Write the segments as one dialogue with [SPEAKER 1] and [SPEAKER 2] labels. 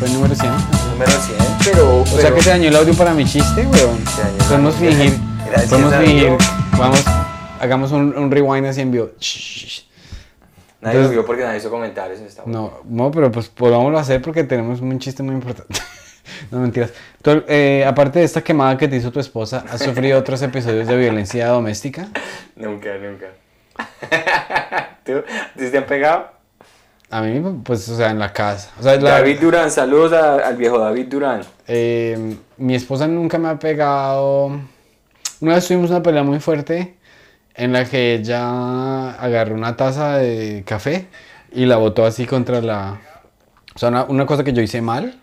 [SPEAKER 1] Fue el número 100.
[SPEAKER 2] Número 100, pero...
[SPEAKER 1] O sea que se dañó el audio para mi chiste, weón. Podemos fingir.
[SPEAKER 2] Gracias,
[SPEAKER 1] Podemos fingir. Vamos, hagamos un, un rewind así en vivo.
[SPEAKER 2] Nadie lo
[SPEAKER 1] Entonces-
[SPEAKER 2] vio porque nadie hizo comentarios en esta
[SPEAKER 1] No, no, pero pues podámoslo hacer porque tenemos un chiste muy importante. no mentiras. Tú, eh, aparte de esta quemada que te hizo tu esposa, ¿has sufrido otros episodios de violencia doméstica?
[SPEAKER 2] Nunca, nunca. ¿Tú? ¿Sí te han pegado?
[SPEAKER 1] A mí, pues, o sea, en la casa. O sea, la-
[SPEAKER 2] David Durán, saludos a- al viejo David Durán.
[SPEAKER 1] eh, mi esposa nunca me ha pegado. Una vez tuvimos una pelea muy fuerte en la que ella agarró una taza de café y la botó así contra la. O sea, una, una cosa que yo hice mal.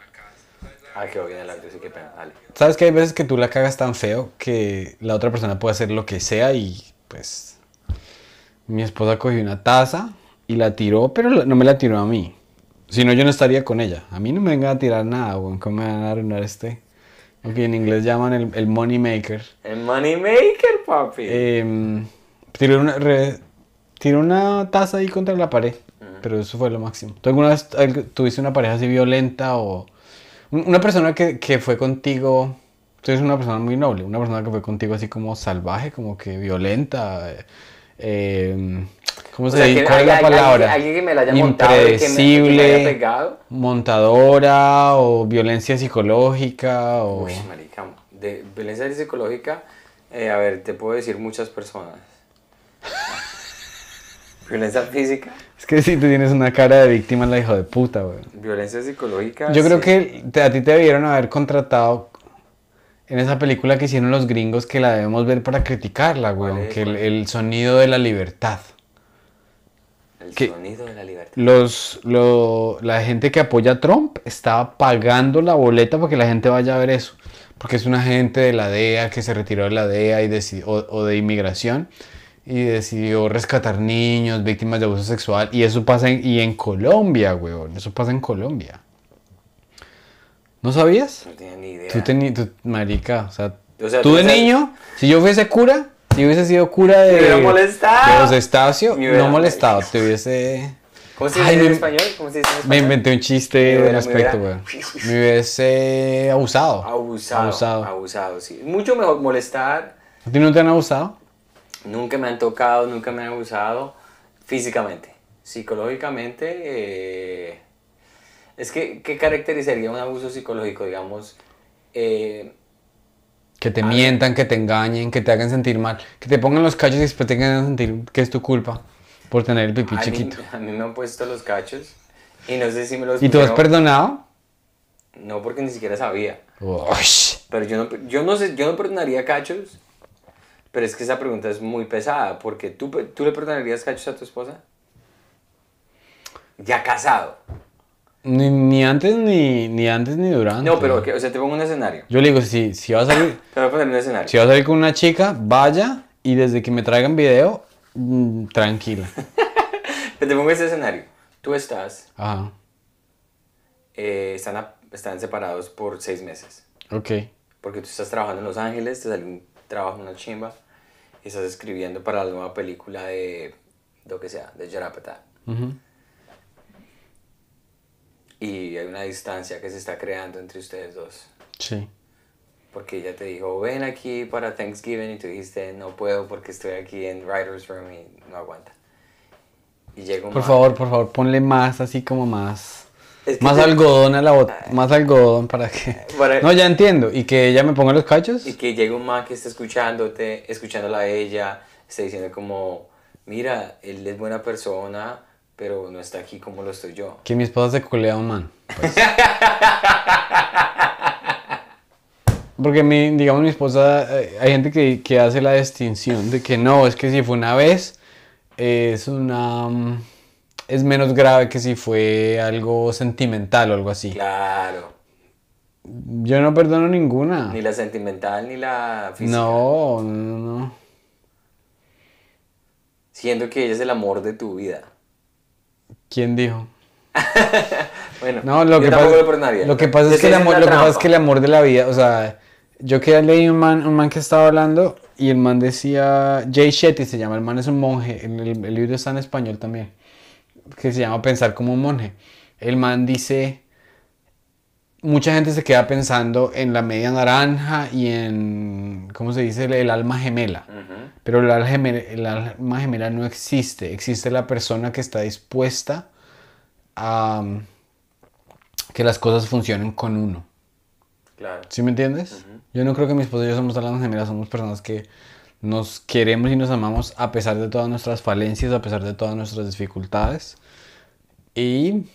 [SPEAKER 2] Ah, qué bien el audio, sí, qué pena. Dale.
[SPEAKER 1] Sabes que hay veces que tú la cagas tan feo que la otra persona puede hacer lo que sea y pues mi esposa cogió una taza y la tiró, pero no me la tiró a mí. Si no, yo no estaría con ella. A mí no me vengan a tirar nada, weón. ¿Cómo me van a arruinar este? Lo que en inglés llaman el, el money maker.
[SPEAKER 2] El Moneymaker, papi.
[SPEAKER 1] Em, tiró, una, re- tiró una taza ahí contra la pared, pero eso fue lo máximo. ¿Tú alguna vez tuviste una pareja así violenta o un- una persona que, que fue contigo? Tú eres una persona muy noble, una persona que fue contigo así como salvaje, como que violenta. eh, em, ¿Cómo
[SPEAKER 2] O
[SPEAKER 1] se dice? ¿Cuál es la palabra?
[SPEAKER 2] alguien que me la haya montado y que me- que me
[SPEAKER 1] Impredecible,
[SPEAKER 2] haya pegado.
[SPEAKER 1] montadora o violencia psicológica o...
[SPEAKER 2] Uy, marica, de violencia psicológica, eh, a ver, te puedo decir muchas personas. violencia física,
[SPEAKER 1] Es que si tú tienes una cara de víctima, la hijo de puta, güey.
[SPEAKER 2] violencia psicológica.
[SPEAKER 1] Yo creo que te- a ti te debieron haber contratado en esa película que hicieron los gringos que la debemos ver para criticarla,
[SPEAKER 2] ¿Cuál
[SPEAKER 1] weón.
[SPEAKER 2] es?
[SPEAKER 1] Que el sonido de la libertad.
[SPEAKER 2] El
[SPEAKER 1] que-
[SPEAKER 2] sonido de la libertad.
[SPEAKER 1] Los, lo- la gente que apoya a Trump estaba pagando la boleta para que la gente vaya a ver eso. Porque es una gente de la DEA que se retiró de la DEA y deci- o, o de inmigración y decidió rescatar niños víctimas de abuso sexual. Y eso pasa en, y en Colombia, weón. Eso pasa en Colombia. ¿No sabías?
[SPEAKER 2] No tenía ni idea.
[SPEAKER 1] Tú tenías, tú, marica, o sea,
[SPEAKER 2] O sea,
[SPEAKER 1] tú
[SPEAKER 2] tú
[SPEAKER 1] de
[SPEAKER 2] sabes-
[SPEAKER 1] niño, si yo fuese cura, si hubiese sido cura de,
[SPEAKER 2] Me
[SPEAKER 1] de los Estacio,
[SPEAKER 2] Me hubiera
[SPEAKER 1] no molestado, te hubiese...
[SPEAKER 2] ¿Cómo se
[SPEAKER 1] Ay,
[SPEAKER 2] dice en
[SPEAKER 1] me-
[SPEAKER 2] español? ¿Cómo se dice en
[SPEAKER 1] Me
[SPEAKER 2] español?
[SPEAKER 1] inventé un chiste
[SPEAKER 2] Me me
[SPEAKER 1] respecto,
[SPEAKER 2] hubiera-
[SPEAKER 1] güey. Me hubiese abusado.
[SPEAKER 2] Abusado,
[SPEAKER 1] Abusado.
[SPEAKER 2] abusado. sí. Mucho mejor molestar.
[SPEAKER 1] ¿A ti no te han abusado?
[SPEAKER 2] Nunca me han tocado, nunca me han abusado físicamente. Psicológicamente, eh, es que, ¿qué caracterizaría un abuso psicológico? Digamos, eh,
[SPEAKER 1] Que te
[SPEAKER 2] A ver.
[SPEAKER 1] mientan, que te engañen, que te hagan sentir mal, que te pongan los cachos y después te hagan sentir que es tu culpa por tener el pipí
[SPEAKER 2] a, mí,
[SPEAKER 1] chiquito.
[SPEAKER 2] a mí me han puesto los cachos y no sé si me los
[SPEAKER 1] ¿Y tú has perdonado?
[SPEAKER 2] No, porque ni siquiera sabía.
[SPEAKER 1] Ush.
[SPEAKER 2] Pero yo no, yo no sé, yo no perdonaría cachos, pero es que esa pregunta es muy pesada, porque tú, tú le perdonarías cachos a tu esposa? Ya casado.
[SPEAKER 1] Ni, ni antes ni, ni antes ni durante.
[SPEAKER 2] No, pero, o sea, te pongo un escenario.
[SPEAKER 1] Yo le digo, si, si va a salir,
[SPEAKER 2] Te voy a poner un escenario.
[SPEAKER 1] si va a salir con una chica, vaya y desde que me traigan video, mm, tranquila.
[SPEAKER 2] Te pongo ese escenario. Tú estás,
[SPEAKER 1] Ajá,
[SPEAKER 2] eh, están, a- están separados por seis meses.
[SPEAKER 1] ok.
[SPEAKER 2] Porque tú estás trabajando en Los Ángeles, te salió un trabajo en una chimba, y estás escribiendo para la nueva película de, lo que sea, de Jarapata. Y hay una distancia que se está creando entre ustedes dos.
[SPEAKER 1] Sí.
[SPEAKER 2] Porque ella te dijo, ven aquí para Thanksgiving, y tú dijiste, no puedo porque estoy aquí en Writer's Room y no aguanta. Y llega un
[SPEAKER 1] Por favor, por favor, ponle más, así como más.
[SPEAKER 2] Es que
[SPEAKER 1] Más
[SPEAKER 2] te-
[SPEAKER 1] algodón a la bota. Más algodón para que.
[SPEAKER 2] Para-
[SPEAKER 1] No, ya entiendo. ¿Y que ella me ponga los cachos?
[SPEAKER 2] Y que llega un man que está escuchándote, escuchándola a ella, está diciendo como, mira, él es buena persona, pero no está aquí como lo estoy yo.
[SPEAKER 1] Que mi esposa se culea a un man. pues. Porque mi, digamos, mi esposa, eh, hay gente que, que hace la distinción de que no, es que si fue una vez, es una... mm, es menos grave que si fue algo sentimental o algo así.
[SPEAKER 2] Claro.
[SPEAKER 1] Yo no perdono ninguna.
[SPEAKER 2] Ni la sentimental ni la física.
[SPEAKER 1] No, no, no.
[SPEAKER 2] Siendo que ella es el amor de tu vida.
[SPEAKER 1] ¿Quién dijo?
[SPEAKER 2] Bueno,
[SPEAKER 1] No, lo
[SPEAKER 2] yo
[SPEAKER 1] que
[SPEAKER 2] tampoco
[SPEAKER 1] pasa,
[SPEAKER 2] lo perdonaría.
[SPEAKER 1] lo que pasa es que el amor, lo que pasa es que el amor de la vida, o sea, yo que leí un man, un man que estaba hablando y el man decía, Jay Shetty se llama, el man es un monje, el, el- el libro está en español también, que se llama Pensar como un monje. El man dice, mucha gente se queda pensando en la media naranja y en, ¿cómo se dice? El, alma gemela. Pero el alma gemela, el alma gemela no existe. Existe la persona que está dispuesta a um, que las cosas funcionen con uno.
[SPEAKER 2] Claro.
[SPEAKER 1] ¿Sí me entiendes? Yo no creo que mi esposa y yo somos almas gemelas, somos personas que nos queremos y nos amamos a pesar de todas nuestras falencias, a pesar de todas nuestras dificultades. Y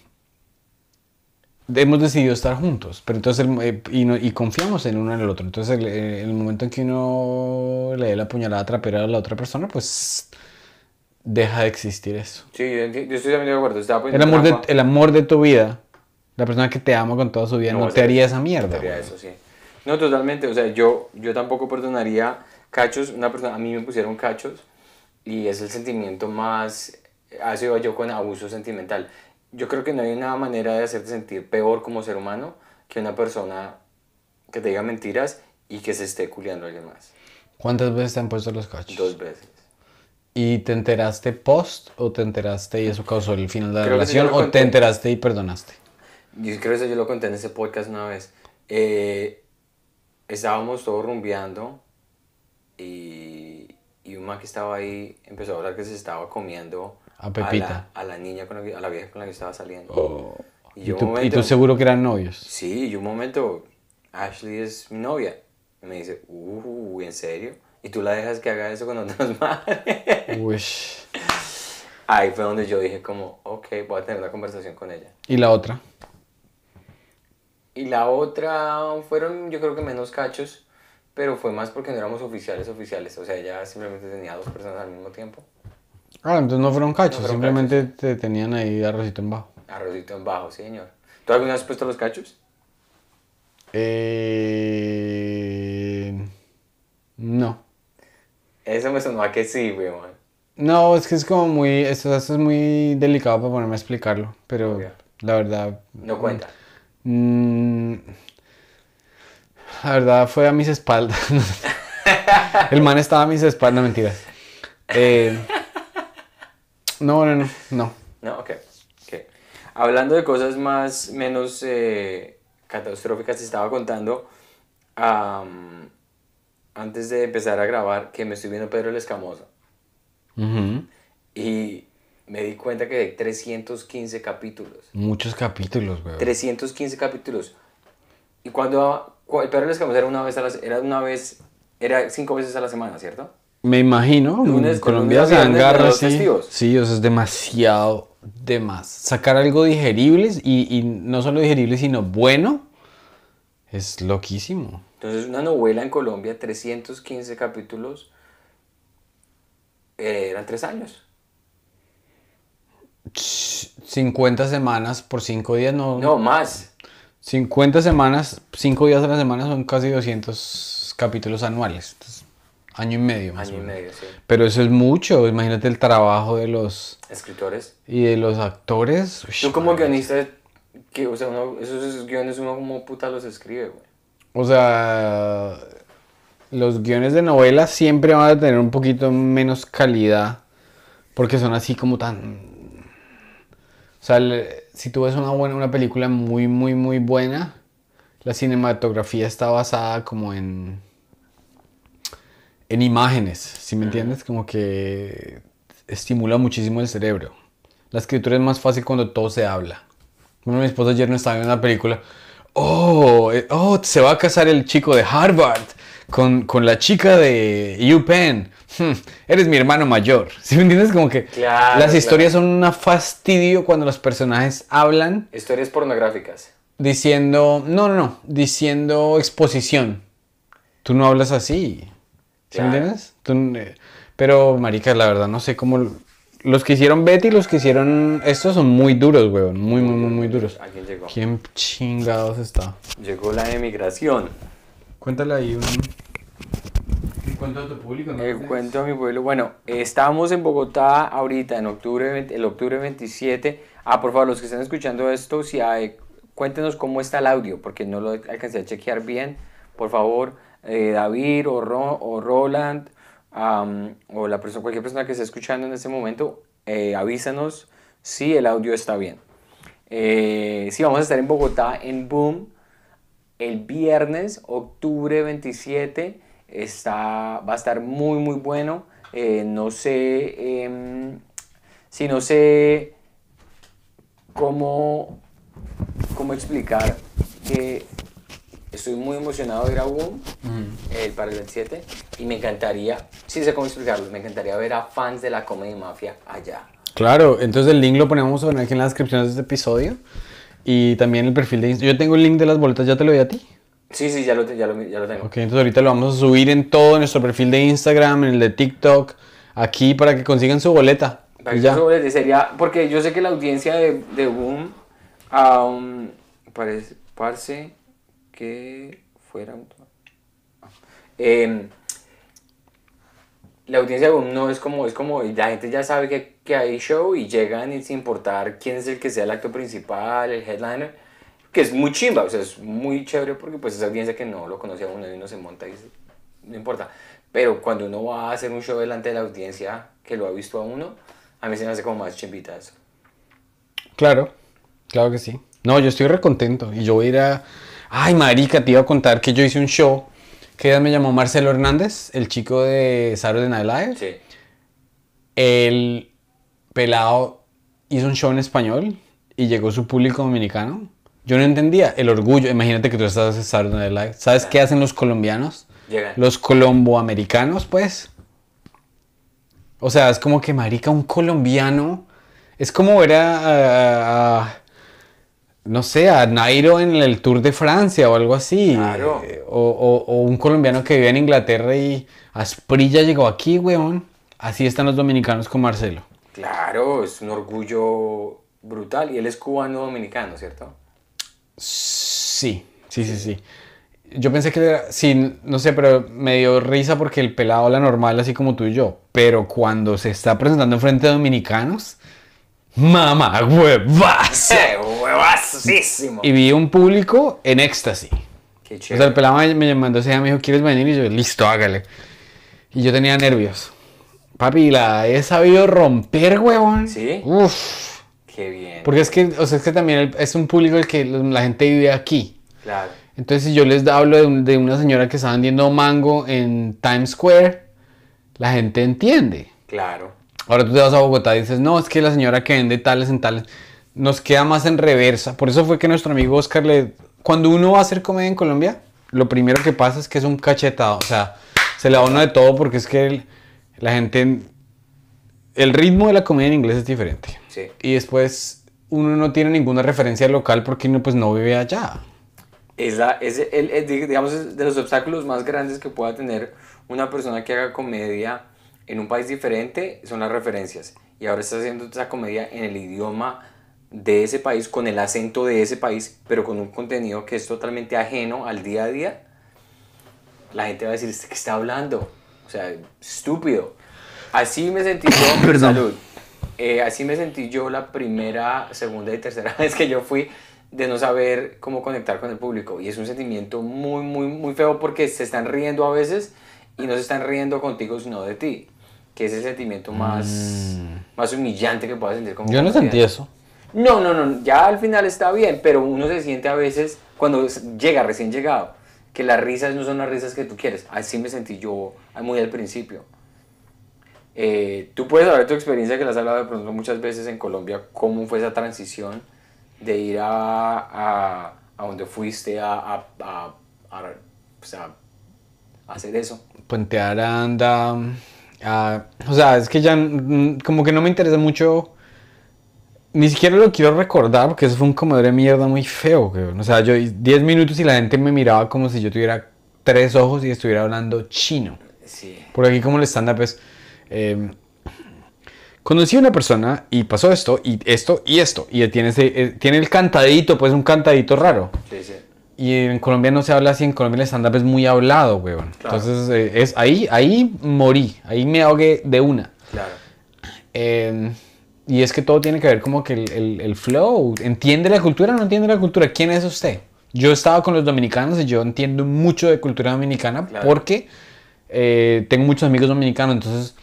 [SPEAKER 1] hemos decidido estar juntos, pero entonces eh, y, confiamos en uno en el otro. Entonces, el, eh, el, momento en que uno le dé la puñalada trapera a la otra persona, pues deja de existir eso.
[SPEAKER 2] Sí, yo, estoy también de acuerdo.
[SPEAKER 1] el, amor de, el amor de tu vida, la persona que te ama con toda su vida, no, te haría esa mierda.
[SPEAKER 2] Haría eso, sí. No, totalmente. O sea, yo, yo tampoco perdonaría cachos. Una persona, a mí me pusieron cachos y es el sentimiento más. Así yo con abuso sentimental yo creo que no hay una manera de hacerte sentir peor como ser humano que una persona que te diga mentiras y que se esté culiando a alguien más.
[SPEAKER 1] ¿Cuántas veces te han puesto los cachos?
[SPEAKER 2] Dos veces.
[SPEAKER 1] ¿Y te enteraste post o te enteraste y eso causó el final de la relación o te enteraste y perdonaste?
[SPEAKER 2] Yo creo que eso yo lo conté en ese podcast una vez. Eh, estábamos todos rumbeando y, y un man que estaba ahí empezó a hablar que se estaba comiendo
[SPEAKER 1] a Pepita.
[SPEAKER 2] A la, niña, con la, a la vieja con la que estaba saliendo.
[SPEAKER 1] Oh. Y, tú, seguro que eran novios?
[SPEAKER 2] Sí, y un momento, Ashley es mi novia. Y me dice, uh, ¿en serio? ¿Y tú la dejas que haga eso con otras madres? Uy. Ahí fue donde yo dije como, ok, voy a tener una conversación con ella.
[SPEAKER 1] ¿Y la otra?
[SPEAKER 2] Y la otra fueron yo creo que menos cachos, pero fue más porque no éramos oficiales oficiales. O sea, ella simplemente tenía dos personas al mismo tiempo.
[SPEAKER 1] Ah, entonces no fueron cachos, simplemente te tenían ahí arrocito en bajo.
[SPEAKER 2] Arrocito en bajo, señor. ¿Tú alguna vez has puesto los cachos?
[SPEAKER 1] Eh... No.
[SPEAKER 2] Eso me sonó a que sí, güey,
[SPEAKER 1] No, es que es como muy. Esto, es muy delicado para ponerme a explicarlo. Pero la verdad.
[SPEAKER 2] No cuenta.
[SPEAKER 1] Mm, la verdad fue a mis espaldas. El man estaba a mis espaldas, mentira. Eh. No, no, no, no.
[SPEAKER 2] No, ok. okay. Hablando de cosas más, menos eh, catastróficas, te estaba contando antes de empezar a grabar que me estoy viendo Pedro el Escamoso. Y me di cuenta que hay 315 capítulos.
[SPEAKER 1] Muchos capítulos, güey.
[SPEAKER 2] 315 capítulos. Y cuando el Pedro el Escamoso era una vez a la, era una vez, era cinco veces a la semana, ¿cierto?
[SPEAKER 1] Me imagino, en Colombia se agarra sí. Sí, o sea, es demasiado de más. Sacar algo digerible y, y, no solo digerible, sino bueno, es loquísimo.
[SPEAKER 2] Entonces, una novela en Colombia, 315 capítulos, eh, eran tres años.
[SPEAKER 1] 50 semanas por 5 días, no.
[SPEAKER 2] No, más.
[SPEAKER 1] 50 semanas, 5 días a la semana son casi 200 capítulos anuales. Entonces, Año y medio
[SPEAKER 2] más Año y medio, sí.
[SPEAKER 1] Pero eso es mucho, imagínate el trabajo de los...
[SPEAKER 2] Escritores.
[SPEAKER 1] Y de los actores.
[SPEAKER 2] Tú como guionista, que, o sea, esos guiones uno como puta los escribe, güey.
[SPEAKER 1] O sea, los guiones de novelas siempre van a tener un poquito menos calidad, porque son así como tan... O sea, si tú ves una, buena, una película muy, muy, muy buena, la cinematografía está basada como en en imágenes, si me entiendes? Como que estimula muchísimo el cerebro. La escritura es más fácil cuando todo se habla. Bueno, mi esposa ayer no estaba viendo una película. Oh, eh, oh, se va a casar el chico de Harvard con, la chica de UPenn. Hmm, eres mi hermano mayor. ¿Sí me entiendes? Como que las historias son una fastidio cuando los personajes hablan.
[SPEAKER 2] Historias pornográficas.
[SPEAKER 1] Diciendo, no, no, no, diciendo exposición. Tú no hablas así. ¿Sí me entiendes? Eh, pero, marica, la verdad, no sé cómo... Los que hicieron Betty y los que hicieron estos son muy duros, weón. Muy, muy, muy, muy duros.
[SPEAKER 2] ¿A quién llegó?
[SPEAKER 1] ¿Quién chingados está?
[SPEAKER 2] Llegó la emigración.
[SPEAKER 1] Cuéntale ahí un... cuento a tu público?
[SPEAKER 2] ¿no? El cuento a mi pueblo. Bueno, estamos en Bogotá ahorita, en octubre, el octubre 27. Ah, por favor, los que están escuchando esto, si hay, cuéntenos cómo está el audio, porque no lo alcancé a chequear bien. Por favor, eh, David o, o Roland o la persona, cualquier persona que esté escuchando en este momento, eh, avísanos si el audio está bien. Eh, sí, vamos a estar en Bogotá en Boom el viernes, octubre 27, está, va a estar muy, muy bueno. Eh, no sé em, si no sé cómo, cómo explicar que estoy muy emocionado de ir a Boom el para el 27 y me encantaría, sí sé cómo explicarlo, me encantaría ver a fans de la Comedy Mafia allá.
[SPEAKER 1] Claro, entonces el link lo ponemos aquí en la descripción de este episodio y también el perfil de Instagram. Yo tengo el link de las boletas, ¿ya te lo doy a ti?
[SPEAKER 2] Sí, sí, ya lo, ya lo, ya lo tengo.
[SPEAKER 1] Ok, entonces ahorita lo vamos a subir en todo nuestro perfil de Instagram, en el de TikTok, aquí para que consigan su boleta.
[SPEAKER 2] Para que eso les sería, porque yo sé que la audiencia de, de Boom um, parece, parece que fuera un... Em, la audiencia no es como, es como, la gente ya sabe que, que hay show y llegan sin importar quién es el que sea el acto principal, el headliner, que es muy chimba, o sea, es muy chévere porque pues esa audiencia que no lo conoce a uno y uno se monta y no importa. Pero cuando uno va a hacer un show delante de la audiencia que lo ha visto a uno, a mí se me hace como más chimbita eso.
[SPEAKER 1] Claro, claro que sí. No, yo estoy recontento y yo voy a ir a... Ay, marica, te iba a contar que yo hice un show que me llamó Marcelo Hernández, el chico de Saturday Night Live.
[SPEAKER 2] Sí.
[SPEAKER 1] El pelado hizo un show en español y llegó su público dominicano. Yo no entendía el orgullo. Imagínate que tú estás en Saturday Night Live. ¿Sabes qué hacen los colombianos?
[SPEAKER 2] Llegan.
[SPEAKER 1] Los colomboamericanos, pues. O sea, es como que, marica, un colombiano. Es como ver a, a- a- no sé, a Nairo en el Tour de Francia o algo así.
[SPEAKER 2] Claro.
[SPEAKER 1] O, o- o un colombiano que vive en Inglaterra y Asprilla llegó aquí, weón. Así están los dominicanos con Marcelo.
[SPEAKER 2] Claro, es un orgullo brutal. Y él es cubano-dominicano, ¿cierto?
[SPEAKER 1] Sí, sí, sí, sí. Yo pensé que era, sí, no sé, pero me dio risa porque el pelado habla normal, así como tú y yo. Pero cuando se está presentando enfrente de dominicanos, mamá, huevas. Y vi un público en éxtasis.
[SPEAKER 2] Qué
[SPEAKER 1] O
[SPEAKER 2] chévere.
[SPEAKER 1] sea, el pelado me, me mandó ese día, me dijo, ¿quieres venir? Y yo, listo, hágale. Y yo tenía nervios. Papi, la he sabido romper, huevón.
[SPEAKER 2] ¿Sí?
[SPEAKER 1] Uf.
[SPEAKER 2] Qué bien.
[SPEAKER 1] Porque es que, o sea, es que también es un público el que la gente vive aquí.
[SPEAKER 2] Claro.
[SPEAKER 1] Entonces, si yo les hablo de, un- de una señora que está vendiendo mango en Times Square, la gente entiende.
[SPEAKER 2] Claro.
[SPEAKER 1] Ahora tú te vas a Bogotá y dices, no, es que la señora que vende tales en tales, nos queda más en reversa. Por eso fue que nuestro amigo Oscar le... Cuando uno va a hacer comedia en Colombia, lo primero que pasa es que es un cachetado. O sea, se le da uno de todo porque es que el- la gente... El ritmo de la comedia en inglés es diferente.
[SPEAKER 2] Sí.
[SPEAKER 1] Y después uno no tiene ninguna referencia local porque uno pues no vive allá.
[SPEAKER 2] Es, la, es el, el- digamos, es de los obstáculos más grandes que pueda tener una persona que haga comedia en un país diferente son las referencias. Y ahora está haciendo esa comedia en el idioma de ese país, con el acento de ese país, pero con un contenido que es totalmente ajeno al día a día. La gente va a decir, ¿este qué está hablando? O sea, estúpido. Así me sentí yo.
[SPEAKER 1] Perdón.
[SPEAKER 2] Salud. Eh, así me sentí yo la primera, segunda y tercera vez que yo fui de no saber cómo conectar con el público. Y es un sentimiento muy, muy, muy feo porque se están riendo a veces y no se están riendo contigo, sino de ti. Que es el sentimiento más, más humillante que puedas sentir como
[SPEAKER 1] Mm. Yo no sentí eso.
[SPEAKER 2] No, no, no, ya al final está bien, pero uno se siente a veces cuando llega recién llegado, que las risas no son las risas que tú quieres. Así me sentí yo muy al principio. Eh, tú puedes hablar de tu experiencia que la has hablado de pronto muchas veces en Colombia, cómo fue esa transición de ir a, a, a donde fuiste a, a, a- a- hacer eso.
[SPEAKER 1] Puente Aranda. o sea, es que ya como que no me interesa mucho. Ni siquiera lo quiero recordar porque eso fue un comedor de mierda muy feo. weón. O sea, yo 10 minutos y la gente me miraba como si yo tuviera tres ojos y estuviera hablando chino.
[SPEAKER 2] Sí.
[SPEAKER 1] Por aquí como el stand-up es... eh, conocí a una persona y pasó esto y esto y esto. Y tiene, ese, eh, tiene el cantadito, pues un cantadito raro.
[SPEAKER 2] Sí, sí.
[SPEAKER 1] Y en Colombia no se habla así, en Colombia el stand-up es muy hablado, weón.
[SPEAKER 2] Claro.
[SPEAKER 1] Entonces, eh, es, ahí, ahí morí, ahí me ahogué de una.
[SPEAKER 2] Claro.
[SPEAKER 1] Eh, y es que todo tiene que ver como que el, el- el flow. ¿Entiende la cultura o no entiende la cultura? ¿Quién es usted? Yo estaba con los dominicanos y yo entiendo mucho de cultura dominicana
[SPEAKER 2] Claro.
[SPEAKER 1] porque eh, tengo muchos amigos dominicanos, entonces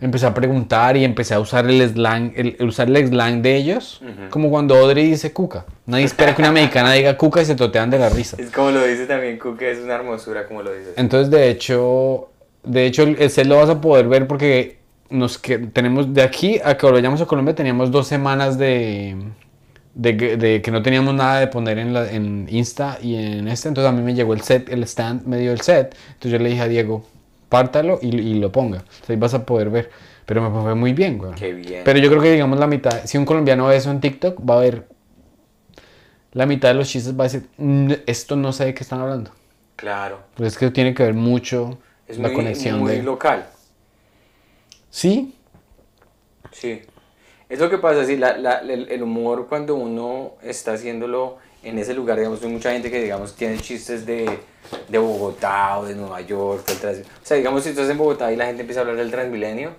[SPEAKER 1] empecé a preguntar y empecé a usar el slang, el, usar el slang de ellos, como cuando Audrey dice cuca. Nadie espera que una mexicana diga cuca y se totean de la risa.
[SPEAKER 2] Es como lo dice también Cook, es una hermosura como lo dices.
[SPEAKER 1] Entonces, de hecho, de hecho, el set lo vas a poder ver porque nos que tenemos de aquí a que vayamos a Colombia teníamos dos semanas de, de, que- de que no teníamos nada de poner en, la, en Insta y en este. Entonces a mí me llegó el set, el stand me dio el set. Entonces yo le dije a Diego, pártalo y, y lo ponga. Entonces ahí vas a poder ver. Pero me fue muy bien, güey.
[SPEAKER 2] Qué bien.
[SPEAKER 1] Pero yo creo que digamos la mitad, si un colombiano ve eso en TikTok, va a ver la mitad de los chistes va a decir, "Mm, esto no sé de qué están hablando.
[SPEAKER 2] Claro.
[SPEAKER 1] Pues es que tiene que ver mucho
[SPEAKER 2] Es
[SPEAKER 1] la
[SPEAKER 2] muy,
[SPEAKER 1] conexión
[SPEAKER 2] muy
[SPEAKER 1] de...
[SPEAKER 2] local.
[SPEAKER 1] Sí,
[SPEAKER 2] Sí. Es lo que pasa, sí, la- la- el, el humor cuando uno está haciéndolo en ese lugar, digamos, hay mucha gente que, digamos, tiene chistes de, de Bogotá o de Nueva York, del o sea, digamos, si estás en Bogotá y la gente empieza a hablar del Transmilenio,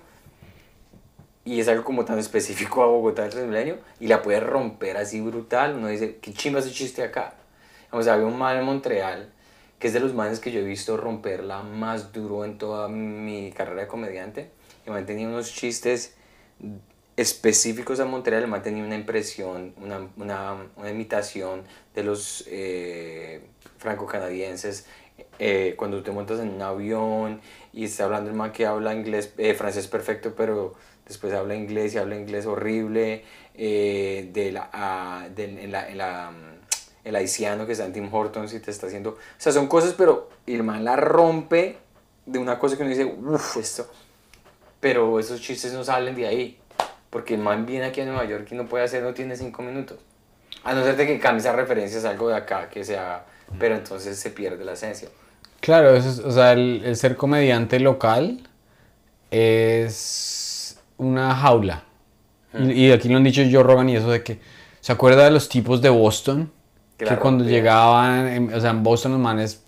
[SPEAKER 2] y es algo como tan específico a Bogotá del Transmilenio, y la puede romper así brutal, uno dice, qué chimba ese chiste acá. Vamos, había un man en Montreal, que es de los manes que yo he visto romperla más duro en toda mi carrera de comediante, el man tenía unos chistes específicos a Montreal, el man tenía una impresión, una, una, una imitación de los eh, franco-canadienses. eh, cuando te montas en un avión y está hablando el man que habla inglés, eh, francés perfecto, pero después habla inglés y habla inglés horrible, eh, de la, ah, del- en la, en la, el haitiano que está en Tim Hortons y te está haciendo... O sea, son cosas, pero el man la rompe de una cosa que uno dice, uff, esto... Pero esos chistes no salen de ahí. Porque el man viene aquí a Nueva York y no puede hacer, no tiene cinco minutos. A no ser de que cambie esa referencia, es algo de acá, que sea... Pero entonces se pierde la esencia.
[SPEAKER 1] claro, eso es- o sea, el, el ser comediante local es una jaula. Y, y aquí lo han dicho Joe Rogan y eso de que, ¿se acuerda de los tipos de Boston?
[SPEAKER 2] Que
[SPEAKER 1] Que, cuando
[SPEAKER 2] rompían.
[SPEAKER 1] llegaban, en- o sea, en Boston los manes,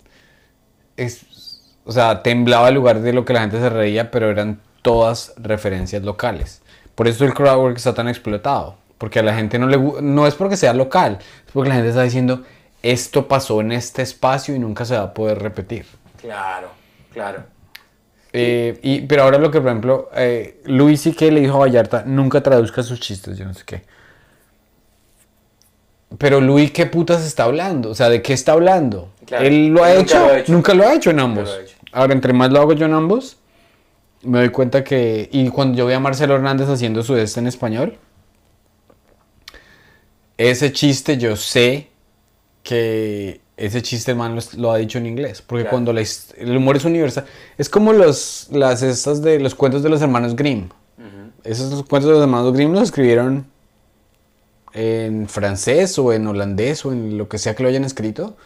[SPEAKER 1] es- o sea, temblaba el lugar de lo que la gente se reía, pero eran todas referencias locales. Por eso el crowdwork está tan explotado. Porque a la gente no le gu- no es porque sea local, es porque la gente está diciendo, esto pasó en este espacio y nunca se va a poder repetir.
[SPEAKER 2] Claro, claro.
[SPEAKER 1] Eh, y, pero ahora lo que, por ejemplo, eh, Luis y que le dijo a Vallarta, nunca traduzca sus chistes, yo no sé qué. Pero Luis, ¿qué putas está hablando? O sea, ¿de qué está hablando?
[SPEAKER 2] Claro,
[SPEAKER 1] ¿Él lo ha
[SPEAKER 2] nunca
[SPEAKER 1] hecho?
[SPEAKER 2] lo ha hecho.
[SPEAKER 1] Nunca lo ha hecho en ambos.
[SPEAKER 2] hecho.
[SPEAKER 1] Ahora, entre más lo hago yo en ambos, me doy cuenta que... Y cuando yo vi a Marcelo Hernández haciendo su este en español, ese chiste yo sé que ese chiste man lo, lo ha dicho en inglés. Porque
[SPEAKER 2] Claro.
[SPEAKER 1] cuando la el humor es universal... Es como los, las estas de los cuentos de los hermanos Grimm. Esos cuentos de los hermanos Grimm los escribieron en francés o en holandés o en lo que sea que lo hayan escrito,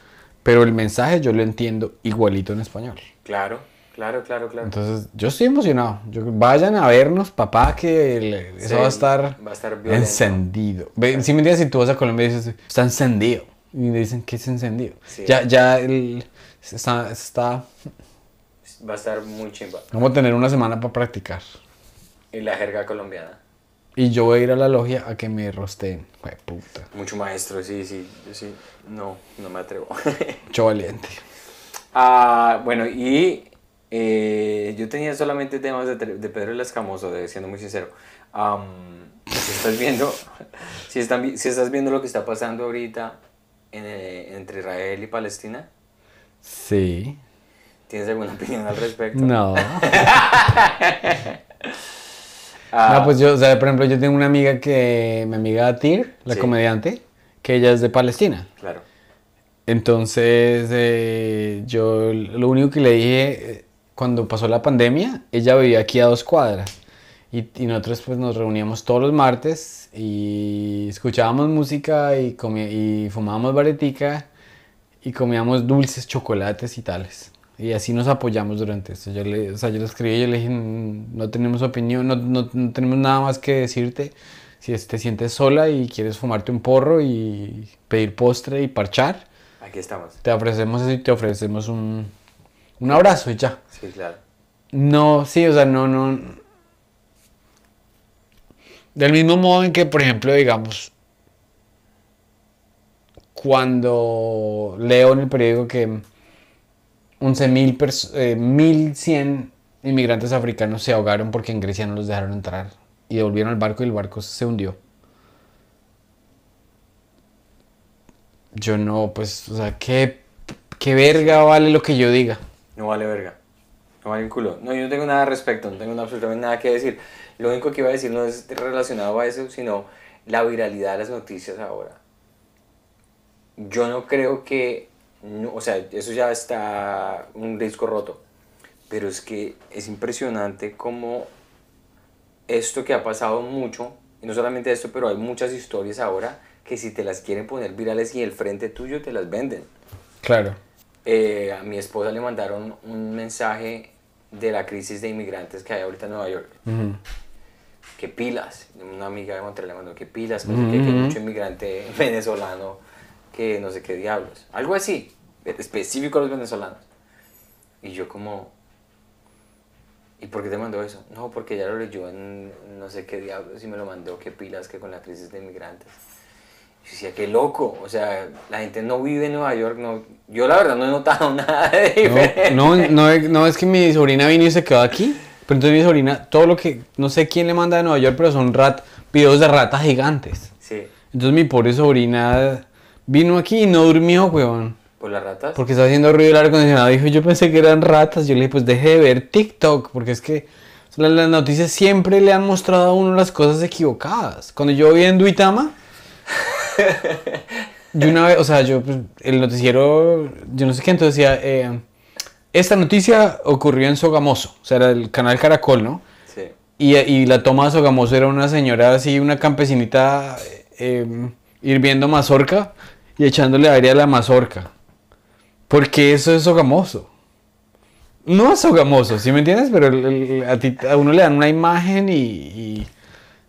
[SPEAKER 1] pero el mensaje yo lo entiendo igualito en español.
[SPEAKER 2] Claro, claro, claro, claro.
[SPEAKER 1] Entonces, yo estoy emocionado. Yo- vayan a vernos, papá, que el- eso va a estar
[SPEAKER 2] va a estar
[SPEAKER 1] encendido. Si me entiendes, si tú vas a Colombia y dices, está encendido. Y me dicen, ¿qué es encendido?
[SPEAKER 2] Sí.
[SPEAKER 1] Ya, ya el, está, está...
[SPEAKER 2] Va a estar muy chimba.
[SPEAKER 1] Vamos a tener una semana para practicar.
[SPEAKER 2] Y la jerga colombiana.
[SPEAKER 1] Y yo voy a ir a la logia a que me rosteen. Puta.
[SPEAKER 2] Mucho maestro, sí, sí. Sí. No, no me atrevo.
[SPEAKER 1] Mucho valiente.
[SPEAKER 2] Ah, bueno, y eh, yo tenía solamente temas de, de Pedro el Escamoso, de, siendo muy sincero. Si estás viendo, si, están, vi- si estás viendo lo que está pasando ahorita en, eh, entre Israel y Palestina,
[SPEAKER 1] Sí.
[SPEAKER 2] ¿tienes alguna opinión al respecto?
[SPEAKER 1] No.
[SPEAKER 2] Ah,
[SPEAKER 1] No, pues yo, o sea, por ejemplo, yo tengo una amiga que, mi amiga Tir, la
[SPEAKER 2] Sí.
[SPEAKER 1] comediante, que ella es de Palestina.
[SPEAKER 2] Claro.
[SPEAKER 1] Entonces, eh, yo lo único que le dije cuando pasó la pandemia, ella vivía aquí a dos cuadras. Y, y nosotros pues nos reuníamos todos los martes y escuchábamos música y, y fumábamos baretica y comíamos dulces, chocolates y tales. Y así nos apoyamos durante esto. Yo le, o sea, yo le escribí y yo le dije, "Mm, no tenemos opinión, no, no- no tenemos nada más que decirte. Si te sientes sola y quieres fumarte un porro y pedir postre y parchar,
[SPEAKER 2] Aquí estamos.
[SPEAKER 1] te ofrecemos eso y te ofrecemos un, un abrazo y ya.
[SPEAKER 2] Sí, claro.
[SPEAKER 1] No, sí, o sea, no, no. Del mismo modo en que, por ejemplo, digamos, cuando leo en el periódico que 11.000 pers- eh, 1.100 inmigrantes africanos se ahogaron porque en Grecia no los dejaron entrar y devolvieron al barco y el barco se hundió. Yo no, pues, o sea, ¿qué, qué verga vale lo que yo diga?
[SPEAKER 2] No vale verga. No vale un culo. No, yo no tengo nada al respecto, no tengo absolutamente nada que decir. Lo único que iba a decir no es relacionado a eso, sino la viralidad de las noticias ahora. Yo no creo que, o sea, eso ya está un disco roto, pero es que es impresionante cómo esto que ha pasado mucho, y no solamente esto, pero hay muchas historias ahora que si te las quieren poner virales y el frente tuyo te las venden.
[SPEAKER 1] Claro.
[SPEAKER 2] Eh, a mi esposa le mandaron un mensaje de la crisis de inmigrantes que hay ahorita en Nueva York. Que pilas, una amiga de Montreal le mandó que pilas, que, hay mucho inmigrante venezolano, que no sé qué diablos. Algo así, específico a los venezolanos. Y yo como, ¿y por qué te mandó eso? No, porque ya lo leyó en no sé qué diablos y me lo mandó, que pilas, que con la crisis de inmigrantes. Yo decía, qué loco, o sea, la gente no vive en Nueva York, no, yo la verdad no he notado nada de diferente.
[SPEAKER 1] No, no, no, es que mi sobrina vino y se quedó aquí, pero entonces mi sobrina, todo lo que, no sé quién le manda de Nueva York, pero son rat, videos de ratas gigantes.
[SPEAKER 2] Sí.
[SPEAKER 1] Entonces mi pobre sobrina vino aquí y no durmió, weón.
[SPEAKER 2] ¿Por las ratas?
[SPEAKER 1] Porque está haciendo ruido el aire acondicionado. Dijo, yo pensé que eran ratas. Yo le dije, pues deje de ver TikTok, porque es que las noticias siempre le han mostrado a uno las cosas equivocadas. Cuando yo vi en Duitama yo una vez, o sea, yo, pues, el noticiero, yo no sé qué, entonces decía, eh, esta noticia ocurrió en Sogamoso, o sea, era el canal Caracol, ¿no?
[SPEAKER 2] Sí.
[SPEAKER 1] Y, y la toma de Sogamoso era una señora así, una campesinita, eh, hirviendo mazorca y echándole aire a la mazorca. Porque eso es Sogamoso. No es Sogamoso, ¿sí me entiendes? Pero a, ti, a, uno le dan una imagen y, y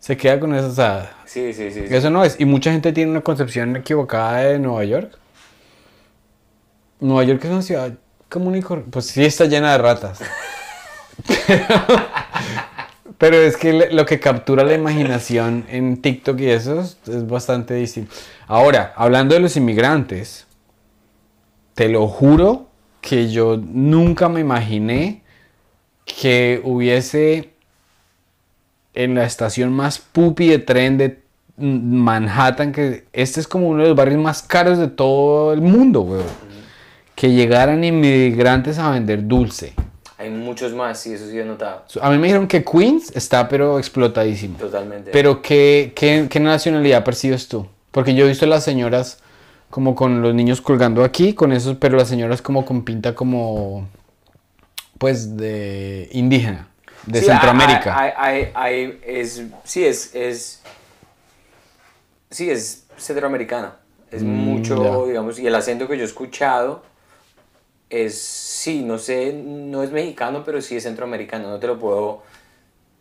[SPEAKER 1] se queda con eso, o sea,
[SPEAKER 2] Sí, sí, sí,
[SPEAKER 1] Eso no es. Y mucha gente tiene una concepción equivocada de Nueva York. Nueva York es una ciudad común y Pues sí está llena de ratas. pero, es que lo que captura la imaginación en TikTok y eso es, es bastante distinto. Ahora, hablando de los inmigrantes, te lo juro que yo nunca me imaginé que hubiese en la estación más pupi de tren de Manhattan, que este es como uno de los barrios más caros de todo el mundo, weón. Que llegaran inmigrantes a vender dulce.
[SPEAKER 2] Hay muchos más, sí, eso sí he notado.
[SPEAKER 1] A mí me dijeron que Queens está pero explotadísimo.
[SPEAKER 2] Totalmente.
[SPEAKER 1] Pero ¿qué, qué, qué nacionalidad percibes tú? Porque yo he visto las señoras como con los niños colgando aquí, con esos, pero las señoras como con pinta como, pues, de indígena, de Centroamérica.
[SPEAKER 2] Hay, hay, es, sí, es, es Sí, es centroamericano. Es mm, mucho, digamos, y el acento que yo he escuchado es, sí, no sé, no es mexicano, pero sí es centroamericano. No te lo puedo.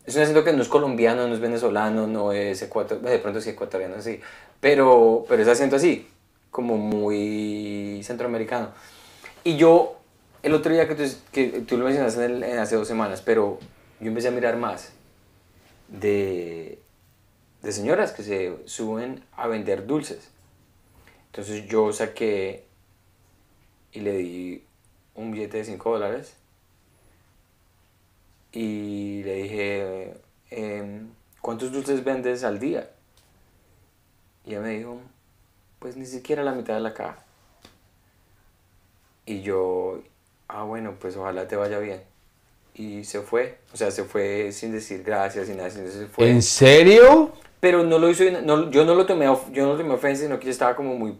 [SPEAKER 2] Es un acento que no es colombiano, no es venezolano, no es ecuatoriano, de pronto sí ecuatoriano, sí. Pero, pero es acento así, como muy centroamericano. Y yo, el otro día que tú, que tú lo mencionaste en hace dos semanas, pero yo empecé a mirar más de de señoras que se suben a vender dulces. Entonces yo saqué y le di un billete de 5 dólares y le dije, em, ¿cuántos dulces vendes al día? Y ella me dijo, pues ni siquiera la mitad de la caja. Y yo, ah bueno, pues ojalá te vaya bien. Y se fue, o sea, se fue sin decir gracias, sin nada, se fue.
[SPEAKER 1] ¿En serio?
[SPEAKER 2] pero no lo hizo, no, yo no lo tomé, yo no lo tomé ofensa, sino que yo estaba como muy,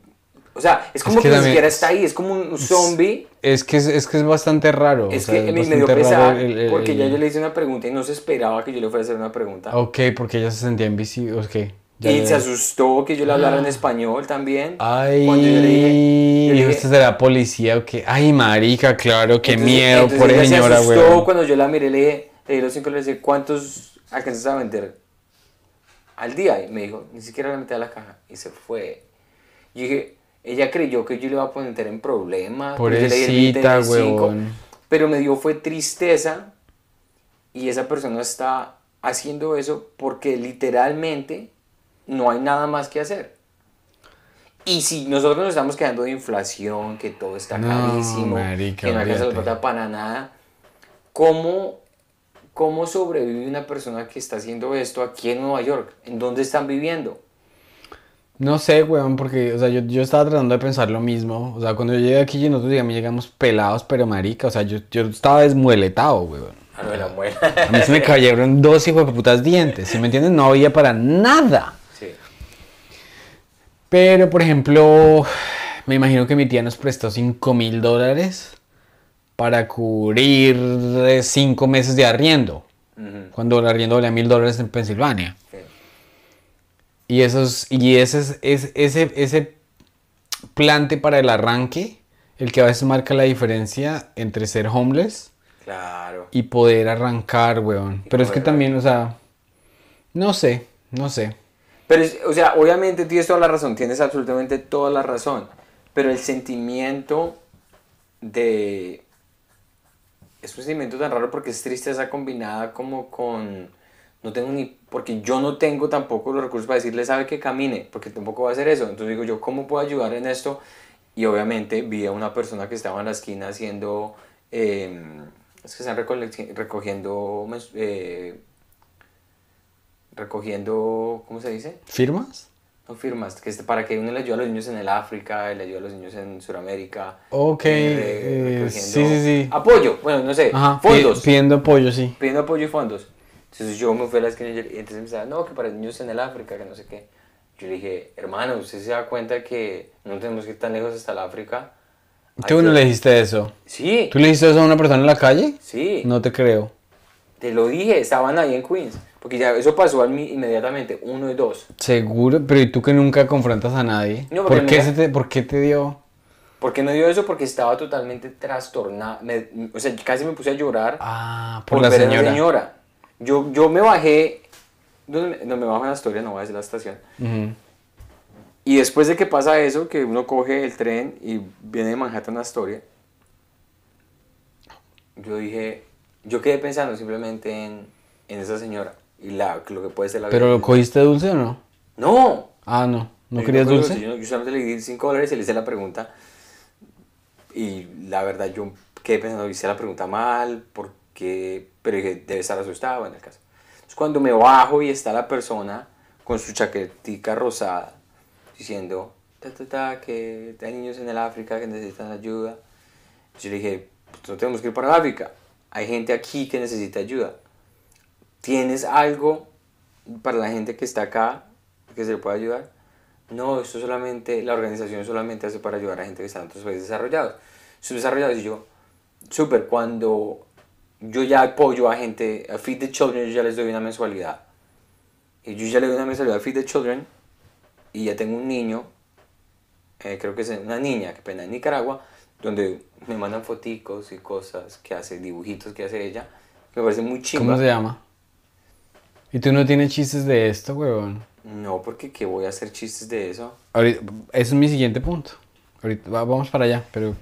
[SPEAKER 2] o sea, es como que, ni siquiera está ahí, es como un zombie.
[SPEAKER 1] Es que es, es que es bastante raro.
[SPEAKER 2] Es que me dio pesar porque ya yo le hice una pregunta y no se esperaba que yo le fuera a hacer una pregunta.
[SPEAKER 1] Ok, porque ella se sentía invisible, ok.
[SPEAKER 2] Y se asustó que yo le hablara en español también.
[SPEAKER 1] Ay, cuando yo le dije, yo este será policía o qué. Ay, marica, claro, qué miedo, por ella señora,
[SPEAKER 2] güey. Se asustó cuando yo la miré, le dije, le dije los cinco, le dije, ¿cuántos alcanzas a vender? al día. Y me dijo, ni siquiera la metí a la caja. Y se fue. Y dije, ella creyó que yo le iba a poner en problemas.
[SPEAKER 1] Pobrecita, huevón.
[SPEAKER 2] Pero me dio fue tristeza. Y esa persona está haciendo eso porque literalmente no hay nada más que hacer. Y si nosotros nos estamos quedando de inflación, que todo está carísimo, que no alcanza la plata para nada, ¿cómo ¿cómo sobrevive una persona que está haciendo esto aquí en Nueva York? ¿En dónde están viviendo?
[SPEAKER 1] No sé, weón, porque, o sea, yo, yo estaba tratando de pensar lo mismo. O sea, cuando yo llegué aquí, nosotros digamos, llegamos pelados, pero marica. O sea, yo, yo estaba desmueletado, weón.
[SPEAKER 2] A de la muela.
[SPEAKER 1] A mí se me cayeron dos hijos de putas dientes. Si me entiendes, no había para nada. Pero, por ejemplo, me imagino que mi tía nos prestó 5 mil dólares para cubrir eh, cinco meses de arriendo. Cuando el arriendo valía mil dólares en Pensilvania.
[SPEAKER 2] Sí.
[SPEAKER 1] Y, esos, y ese, es- es- ese, ese plante para el arranque, el que a veces marca la diferencia entre ser homeless
[SPEAKER 2] Claro.
[SPEAKER 1] y poder arrancar, weón.
[SPEAKER 2] Y
[SPEAKER 1] Pero es que también, o sea, no sé, no sé.
[SPEAKER 2] Pero, o sea, obviamente tienes toda la razón, tienes absolutamente toda la razón. Pero el sentimiento de... Es un sentimiento tan raro porque es tristeza combinada como con... No tengo ni... Porque yo no tengo tampoco los recursos para decirle, sabe que camine, porque tampoco va a hacer eso. Entonces digo yo, ¿cómo puedo ayudar en esto? Y obviamente vi a una persona que estaba en la esquina haciendo... eh, es que están recogiendo... eh, recogiendo... ¿Cómo se dice?
[SPEAKER 1] ¿Firmas?
[SPEAKER 2] No firmas, que es para que uno le ayude a los niños en el África, le ayude a los niños en Sudamérica.
[SPEAKER 1] Ok,
[SPEAKER 2] eh,
[SPEAKER 1] eh, sí, sí, sí.
[SPEAKER 2] Apoyo, bueno, no sé,
[SPEAKER 1] Ajá,
[SPEAKER 2] fondos,
[SPEAKER 1] pidiendo apoyo, sí.
[SPEAKER 2] pidiendo apoyo y fondos. Entonces yo me fui a la esquina y entonces me decía, no, que para niños en el África, que no sé qué. Yo le dije, hermano, ¿usted se da cuenta que no tenemos que ir tan lejos hasta el África?
[SPEAKER 1] ¿Tú no le dijiste eso?
[SPEAKER 2] Sí,
[SPEAKER 1] ¿Tú le dijiste eso a una persona en la calle?
[SPEAKER 2] sí,
[SPEAKER 1] No te creo.
[SPEAKER 2] te lo dije, estaban ahí en Queens. Porque ya eso pasó inmediatamente, uno y dos.
[SPEAKER 1] Seguro, pero ¿y tú que nunca confrontas a nadie?
[SPEAKER 2] No,
[SPEAKER 1] ¿Por, qué se te, ¿Por qué te dio?
[SPEAKER 2] ¿Por qué no dio eso? Porque estaba totalmente trastornado. me- o sea, casi me puse a llorar.
[SPEAKER 1] Ah, por,
[SPEAKER 2] por
[SPEAKER 1] la
[SPEAKER 2] ver a
[SPEAKER 1] señora.
[SPEAKER 2] señora. Yo, yo me bajé, ¿dónde me, no me bajo en la historia, no voy a decir la estación. Y después de que pasa eso, que uno coge el tren y viene de Manhattan a Astoria, yo dije, yo quedé pensando simplemente en, en esa señora y la, lo que puede ser la
[SPEAKER 1] ¿Pero lo cogiste dulce o no?
[SPEAKER 2] No.
[SPEAKER 1] Ah, no. ¿No
[SPEAKER 2] Yo
[SPEAKER 1] querías
[SPEAKER 2] acuerdo
[SPEAKER 1] dulce?
[SPEAKER 2] Yo, yo solamente le di 5 dólares y le hice la pregunta. Y la verdad, yo quedé pensando, hice la pregunta mal, porque, pero dije, debe estar asustado en el caso. Entonces, cuando me bajo y está la persona con su chaquetica rosada, diciendo, ta, ta, ta, que hay niños en el África que necesitan ayuda. Yo le dije, pues no tenemos que ir para África. Hay gente aquí que necesita ayuda. ¿Tienes algo para la gente que está acá que se le pueda ayudar? No, esto solamente, la organización solamente hace para ayudar a gente que está en otros países desarrollados. Subdesarrollados. Y yo, súper, cuando yo ya apoyo a gente, a Feed the Children, yo ya les doy una mensualidad. Y yo ya le doy una mensualidad a Feed the Children y ya tengo un niño, eh, creo que es una niña, que pena, en Nicaragua, donde me mandan foticos y cosas que hace, dibujitos que hace ella, me parece muy chimba.
[SPEAKER 1] ¿Cómo se llama? ¿Y tú no tienes chistes de esto, huevón?
[SPEAKER 2] No, porque ¿qué voy a hacer chistes de eso?
[SPEAKER 1] Ahorita, ese es mi siguiente punto. Ahorita va- vamos para allá, pero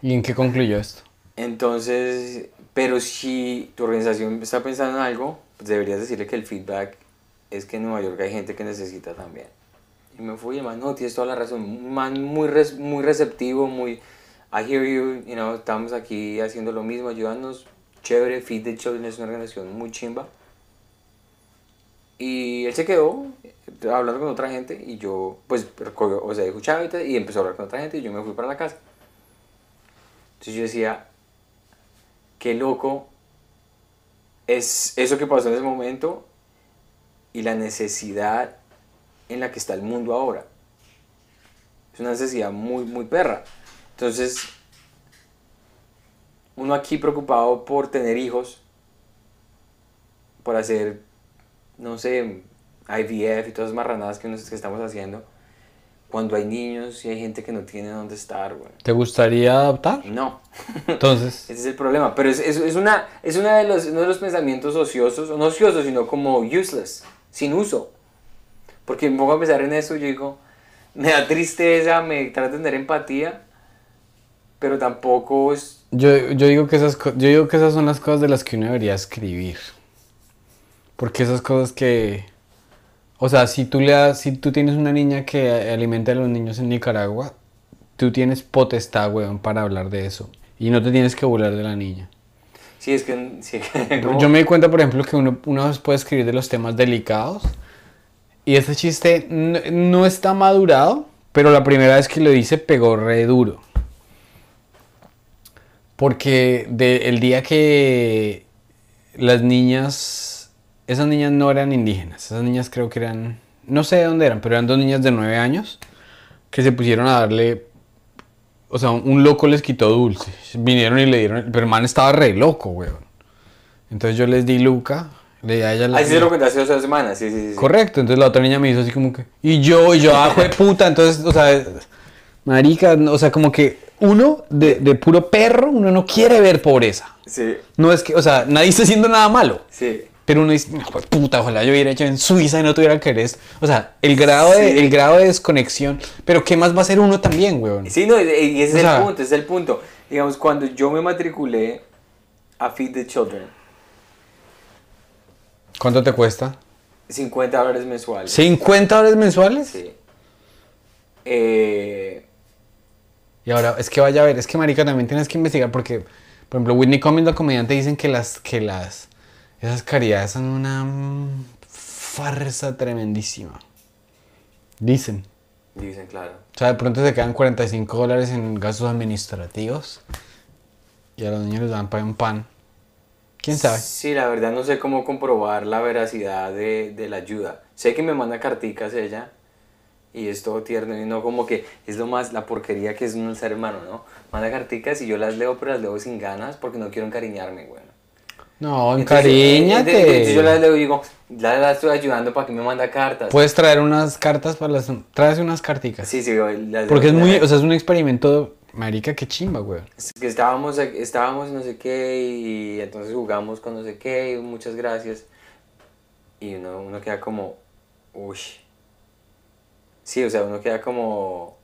[SPEAKER 1] ¿y en qué concluyó esto?
[SPEAKER 2] Entonces, pero si tu organización está pensando en algo, pues deberías decirle que el feedback es que en Nueva York hay gente que necesita también. Y me fui, y man, no, tienes toda la razón. Un man muy, res- muy receptivo, muy, I hear you, you know, estamos aquí haciendo lo mismo, ayúdanos. Chévere, Feed the Children es una organización muy chimba. Y él se quedó eh, hablando con otra gente y yo, pues, o sea, tal, y empezó a hablar con otra gente y yo me fui para la casa. Entonces yo decía, qué loco es eso que pasó en ese momento y la necesidad en la que está el mundo ahora. Es una necesidad muy, muy perra. Entonces, uno aquí preocupado por tener hijos, por hacer, no sé, IVF y todas las marranadas que, nos, que estamos haciendo, cuando hay niños y hay gente que no tiene dónde estar, güey.
[SPEAKER 1] ¿Te gustaría adoptar?
[SPEAKER 2] No.
[SPEAKER 1] Entonces,
[SPEAKER 2] Ese es el problema. Pero es, es, es una, es una de los, uno de los pensamientos ociosos, no ociosos, sino como useless, sin uso. Porque me pongo a pensar en eso y yo digo, me da tristeza, me trata de tener empatía, pero tampoco es...
[SPEAKER 1] yo, yo, digo que esas, co- yo digo que esas son las cosas de las que uno debería escribir. Porque esas cosas que... O sea, si tú, le das, si tú tienes una niña que alimenta a los niños en Nicaragua, tú tienes potestad, weón, para hablar de eso. Y no te tienes que burlar de la niña.
[SPEAKER 2] Sí, es que... Sí,
[SPEAKER 1] Yo me di cuenta, por ejemplo, que uno, uno puede escribir de los temas delicados. Y este chiste no, no está madurado, pero la primera vez que lo hice pegó re duro. Porque de- el día que las niñas, esas niñas no eran indígenas, esas niñas creo que eran, no sé de dónde eran, pero eran dos niñas de nueve años que se pusieron a darle, o sea, un loco les quitó dulce. Vinieron y le dieron, pero el man estaba re loco, weón. Entonces yo les di Luca, le di a ella la...
[SPEAKER 2] Ahí sí se lo contaste hace dos semanas, sí, sí, sí.
[SPEAKER 1] Correcto, entonces la otra niña me hizo así como que, y yo, y yo, ah, jue puta, entonces, o sea, marica, o sea, como que uno de, de puro perro, uno no quiere ver pobreza.
[SPEAKER 2] Sí,
[SPEAKER 1] No es que, o sea, nadie está haciendo nada malo.
[SPEAKER 2] sí.
[SPEAKER 1] Pero uno dice, "No, jue puta, ojalá yo hubiera hecho en Suiza y no tuviera que eres. O sea, el grado, de, el grado de desconexión. Pero ¿qué más va a hacer uno también, weón?
[SPEAKER 2] Sí, no, y y ese
[SPEAKER 1] O
[SPEAKER 2] es
[SPEAKER 1] sea-
[SPEAKER 2] el punto, ese es el punto. Digamos, cuando yo me matriculé a Feed the Children,
[SPEAKER 1] ¿Cuánto te cuesta?
[SPEAKER 2] 50 dólares mensuales.
[SPEAKER 1] ¿50 dólares mensuales?
[SPEAKER 2] Sí. Eh,
[SPEAKER 1] Y ahora, es que vaya a ver, es que marica también tienes que investigar porque, por ejemplo, Whitney Cummings, la comediante, dicen que las, que las, esas caridades son una farsa tremendísima. Dicen.
[SPEAKER 2] dicen, claro.
[SPEAKER 1] O sea, de pronto se quedan 45 dólares en gastos administrativos y a los niños les dan para un pan. ¿Quién sabe?
[SPEAKER 2] Sí, la verdad no sé cómo comprobar la veracidad de, de la ayuda. Sé que me manda carticas ella y es todo tierno y no como que es lo más, la porquería que es un ser humano, ¿no? Manda carticas y yo las leo, pero las leo sin ganas porque no quiero encariñarme, güey.
[SPEAKER 1] No,
[SPEAKER 2] Entonces, eh, yo
[SPEAKER 1] encariñate.
[SPEAKER 2] y digo, la, la estoy ayudando para que me manda cartas.
[SPEAKER 1] Puedes traer unas cartas para las... Traes unas carticas.
[SPEAKER 2] sí, sí, güey, las
[SPEAKER 1] Porque es muy... O sea, es un experimento... Marica, qué chimba, güey.
[SPEAKER 2] Es que estábamos, estábamos no sé qué y entonces jugamos con no sé qué y muchas gracias. Y uno, uno queda como, uy. Sí, o sea, uno queda como...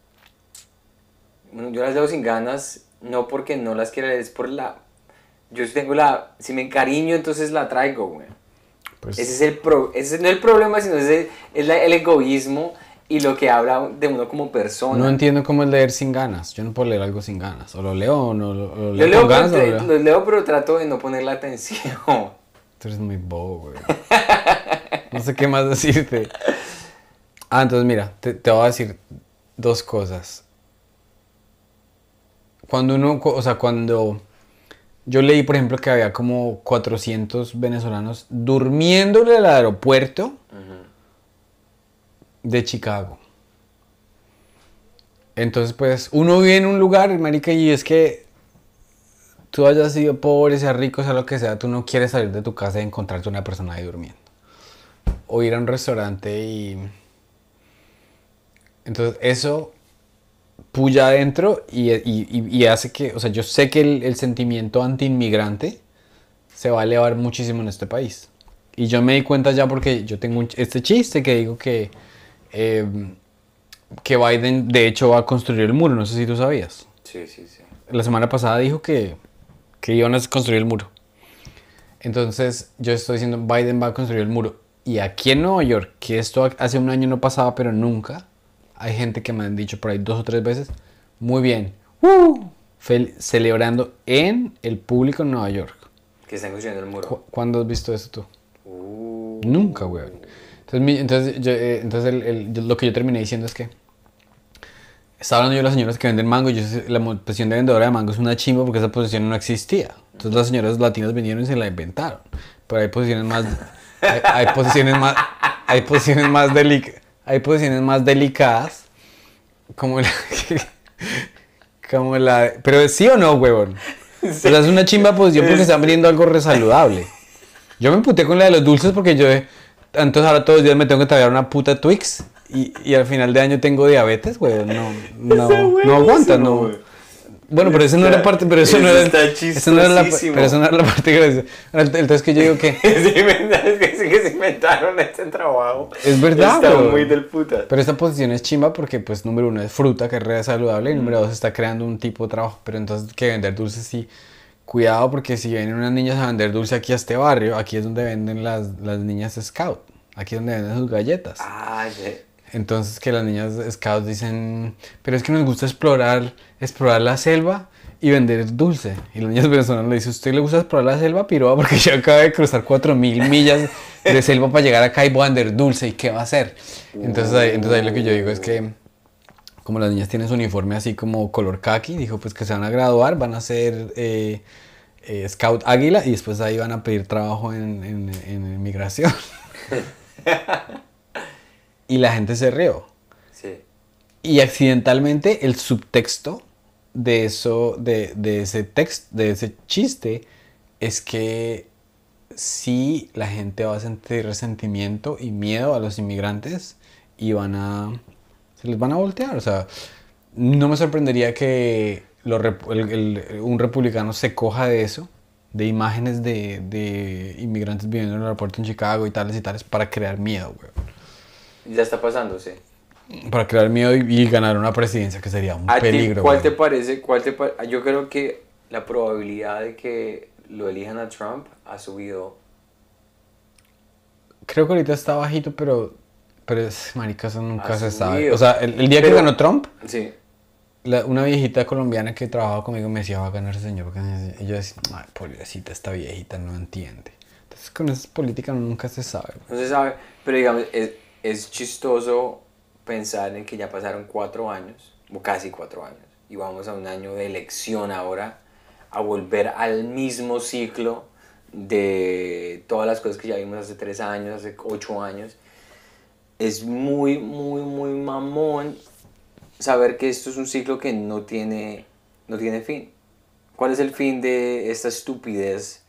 [SPEAKER 2] Yo las leo sin ganas, no porque no las quiera, es por la... Yo tengo la... Si me encariño, entonces la traigo, güey.
[SPEAKER 1] Pues,
[SPEAKER 2] Ese es el, pro, ese no es el problema, sino ese es la- el egoísmo y lo que habla de uno como persona.
[SPEAKER 1] No entiendo cómo es leer sin ganas. Yo no puedo leer algo sin ganas. O lo leo o no lo, o lo
[SPEAKER 2] Yo
[SPEAKER 1] leo
[SPEAKER 2] leo,
[SPEAKER 1] con ganas
[SPEAKER 2] pero,
[SPEAKER 1] lo leo.
[SPEAKER 2] los leo, pero trato de no poner la atención.
[SPEAKER 1] Tú eres muy bobo, güey. No sé qué más decirte. Ah, entonces mira, te, te voy a decir dos cosas. Cuando uno, o sea, cuando yo leí, por ejemplo, que había como 400 venezolanos durmiéndole al aeropuerto de Chicago. Entonces, pues, uno vive en un lugar, marica, y es que tú hayas sido pobre, sea rico, sea lo que sea, tú no quieres salir de tu casa y encontrarte una persona ahí durmiendo. O ir a un restaurante y... Entonces, eso puya adentro y, y- y- y hace que, o sea, yo sé que el, el sentimiento anti-inmigrante se va a elevar muchísimo en este país. Y yo me di cuenta ya porque yo tengo un este chiste que digo que, eh, que Biden de hecho va a construir el muro, no sé si tú sabías.
[SPEAKER 2] Sí, sí, sí.
[SPEAKER 1] La semana pasada dijo que, que iban a construir el muro. Entonces yo estoy diciendo Biden va a construir el muro. Y aquí en Nueva York, que esto hace un año no pasaba, pero nunca, hay gente que me han dicho por ahí dos o tres veces, muy bien, ¡uh! Celebrando en el público en Nueva York.
[SPEAKER 2] Que están construyendo el muro.
[SPEAKER 1] ¿Cu- ¿Cuándo has visto eso tú?
[SPEAKER 2] Uh,
[SPEAKER 1] Nunca, weón. Entonces, mi- entonces, yo, eh, entonces el- el- yo- lo que yo terminé diciendo es que estaba hablando yo de las señoras que venden mango. y Yo, la posición de vendedora de mango es una chimba porque esa posición no existía. Entonces las señoras latinas vinieron y se la inventaron. Pero hay posiciones más, hay, hay posiciones más, hay posiciones más delic- hay posiciones más delicadas, como la, como la, pero sí o no, huevón. O sea, es una chimba posición porque están vendiendo algo re saludable. Yo me emputé con la de los dulces porque yo, entonces ahora todos los días me tengo que tragar una puta Twix y, y al final de año tengo diabetes, güey. No, no, no aguanta, no. Bueno, pero eso no era parte, pero eso no era,
[SPEAKER 2] está
[SPEAKER 1] eso no era la, pero eso no era la parte graciosa. Entonces que yo digo que
[SPEAKER 2] es que, que se inventaron este trabajo.
[SPEAKER 1] Es verdad,
[SPEAKER 2] Está muy del puta.
[SPEAKER 1] Pero esta posición es chimba porque, pues, número uno es fruta, que es re saludable, y número dos está creando un tipo de trabajo. Pero entonces, que vender dulces sí. Cuidado porque si vienen unas niñas a vender dulce aquí a este barrio, aquí es donde venden las, las niñas scout. Aquí es donde venden sus galletas.
[SPEAKER 2] Ah, ya.
[SPEAKER 1] Entonces que las niñas scouts dicen, pero es que nos gusta explorar, explorar la selva y vender dulce. Y las niñas venezolanas le dicen, ¿usted le gusta explorar la selva, piroa? Porque yo acabo de cruzar 4.000 millas de selva para llegar acá y voy a vender dulce. ¿Y qué va a hacer? Entonces ahí, entonces lo que yo digo es que como las niñas tienen su uniforme así como color khaki, dijo pues que se van a graduar, van a ser eh, eh, Scout Águila y después ahí van a pedir trabajo en, en, en migración. y la gente se rió.
[SPEAKER 2] Sí.
[SPEAKER 1] Y accidentalmente el subtexto de eso, de, de ese texto, de ese chiste, es que sí la gente va a sentir resentimiento y miedo a los inmigrantes y van a se les van a voltear. O sea, no me sorprendería que lo rep- el- el- un republicano se coja de eso, de imágenes de, de inmigrantes viviendo en el aeropuerto en Chicago y tales y tales, para crear miedo, güey.
[SPEAKER 2] Ya está pasando, sí.
[SPEAKER 1] Para crear miedo y, y ganar una presidencia, que sería un
[SPEAKER 2] ¿A ti
[SPEAKER 1] peligro.
[SPEAKER 2] cuál
[SPEAKER 1] güey.
[SPEAKER 2] te parece? Cuál te pa- Yo creo que la probabilidad de que lo elijan a Trump ha subido.
[SPEAKER 1] Creo que ahorita está bajito, pero, pero es, marica, eso nunca se sabe. O sea, el, el día que
[SPEAKER 2] Pero-
[SPEAKER 1] ganó Trump,
[SPEAKER 2] Sí.
[SPEAKER 1] la- una viejita colombiana que trabajaba conmigo me decía, va a ganar ese señor. va a ganar ese-". Y yo decía, ay, pobrecita, esta viejita no entiende. Entonces, con esas políticas nunca se sabe.
[SPEAKER 2] No se sabe, pero digamos, es, es chistoso pensar en que ya pasaron cuatro años, o casi cuatro años, y vamos a un año de elección ahora, a volver al mismo ciclo de todas las cosas que ya vimos hace tres años, hace ocho años. Es muy, muy, muy mamón saber que esto es un ciclo que no tiene, no tiene fin. ¿Cuál es el fin de esta estupidez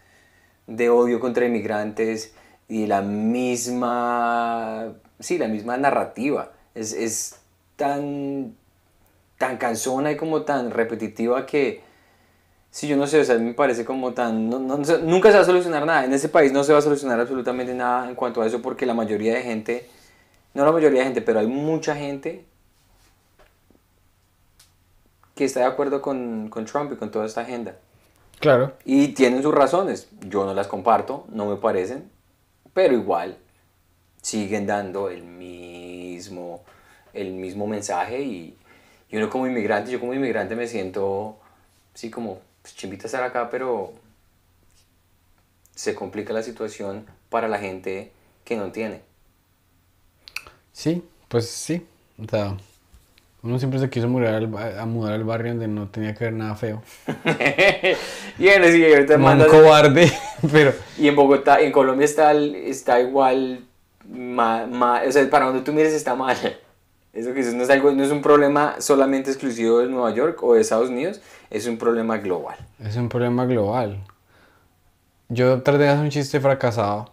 [SPEAKER 2] de odio contra inmigrantes y la misma, sí, la misma narrativa? Es, es tan, tan cansona y como tan repetitiva que, sí, yo no sé, o sea, me parece como tan, no- no- nunca se va a solucionar nada. En ese país no se va a solucionar absolutamente nada en cuanto a eso porque la mayoría de gente, no la mayoría de gente, pero hay mucha gente que está de acuerdo con, con Trump y con toda esta agenda.
[SPEAKER 1] Claro.
[SPEAKER 2] Y tienen sus razones. Yo no las comparto, no me parecen, pero igual siguen dando el mismo, el mismo mensaje y, y uno como inmigrante, yo como inmigrante me siento, sí, como pues, chimbita estar acá, pero se complica la situación para la gente que no tiene.
[SPEAKER 1] Sí, pues sí. O sea, uno siempre se quiso mudar al, a mudar al barrio donde no tenía que ver nada feo.
[SPEAKER 2] y sí, ahorita
[SPEAKER 1] un cobarde, pero...
[SPEAKER 2] Y en Bogotá, en Colombia está, está igual, ma- ma- o sea, para donde tú mires está mal. Eso que dices, no es, algo, no es un problema solamente exclusivo de Nueva York o de Estados Unidos, es un problema global.
[SPEAKER 1] Es un problema global. Yo traté de hacer un chiste fracasado.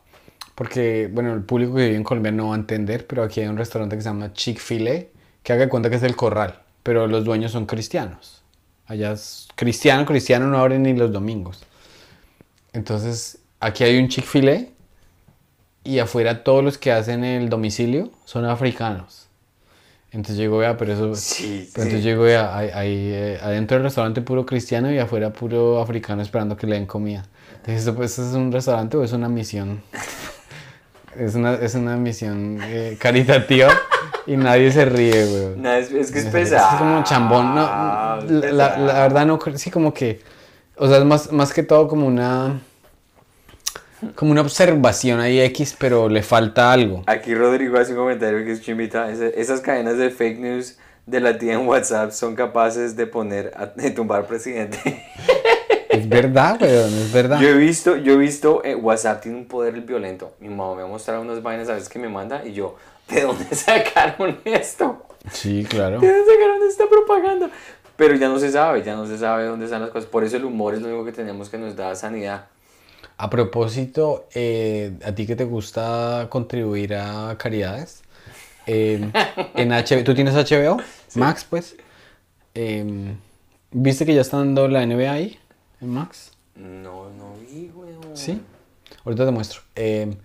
[SPEAKER 1] Porque, bueno, el público que vive en Colombia no va a entender, pero aquí hay un restaurante que se llama Chick-fil-A, que haga cuenta que es el corral, pero los dueños son cristianos. Allá es cristiano, cristiano no abren ni los domingos. Entonces, aquí hay un Chick-fil-A y afuera todos los que hacen el domicilio son africanos. Entonces yo digo, vea, pero eso...
[SPEAKER 2] Sí,
[SPEAKER 1] pero entonces yo digo, vea, hay, hay, eh, adentro del restaurante puro cristiano y afuera puro africano esperando que le den comida. Entonces, ¿esto, pues, ¿esto es un restaurante o es una misión? es, una, es una misión eh, caritativa y nadie se ríe, güey.
[SPEAKER 2] No, es, es que es
[SPEAKER 1] Es-
[SPEAKER 2] pesado.
[SPEAKER 1] Es como chambón. No, la, la- la verdad no, sí como que, o sea, es más, más que todo como una, como una observación ahí X, pero le falta algo.
[SPEAKER 2] Aquí Rodrigo hace un comentario que es chimbita. Esas cadenas de fake news de la tía en WhatsApp son capaces de poner, a, de tumbar presidente.
[SPEAKER 1] Es verdad, weón, es verdad.
[SPEAKER 2] Yo he visto, yo he visto, eh, WhatsApp tiene un poder violento. Mi mamá me ha mostrado unas vainas a veces que me manda y yo, ¿de dónde sacaron esto?
[SPEAKER 1] Sí, claro.
[SPEAKER 2] ¿De dónde sacaron esta propaganda? Pero ya no se sabe, ya no se sabe dónde están las cosas. Por eso el humor es lo único que tenemos que nos da sanidad.
[SPEAKER 1] A propósito, eh, ¿a ti que te gusta contribuir a caridades? Eh, en HBO, ¿Tú tienes HBO? Max, pues. Eh, ¿Viste que ya está dando la NBA ahí? ¿En Max?
[SPEAKER 2] No, no vi, weón.
[SPEAKER 1] Sí. Ahorita te muestro. Eh,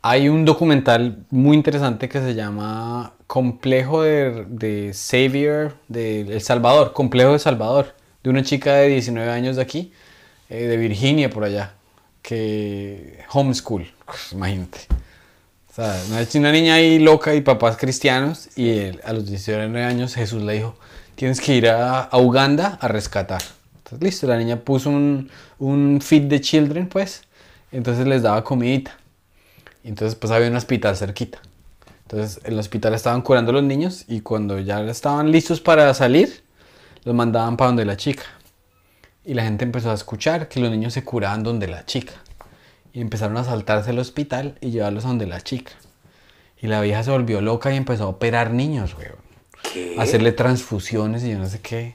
[SPEAKER 1] hay un documental muy interesante que se llama Complejo de, de Savior de El Salvador. Complejo de Salvador. De una chica de 19 años de aquí, eh, de Virginia por allá. Que homeschool. Uf, Imagínate. O sea, una, niña ahí loca y papás cristianos y él, a los 19 años Jesús le dijo, tienes que ir a, a Uganda a rescatar. Entonces, listo, la niña puso un, un feed de children, pues, entonces les daba comidita. Entonces pues había un hospital cerquita. Entonces en el hospital estaban curando a los niños y cuando ya estaban listos para salir, los mandaban para donde la chica. Y la gente empezó a escuchar que los niños se curaban donde la chica. Y empezaron a saltarse el hospital y llevarlos a donde la chica. Y la vieja se volvió loca y empezó a operar niños, weón.
[SPEAKER 2] ¿Qué?
[SPEAKER 1] A hacerle transfusiones y yo no sé qué.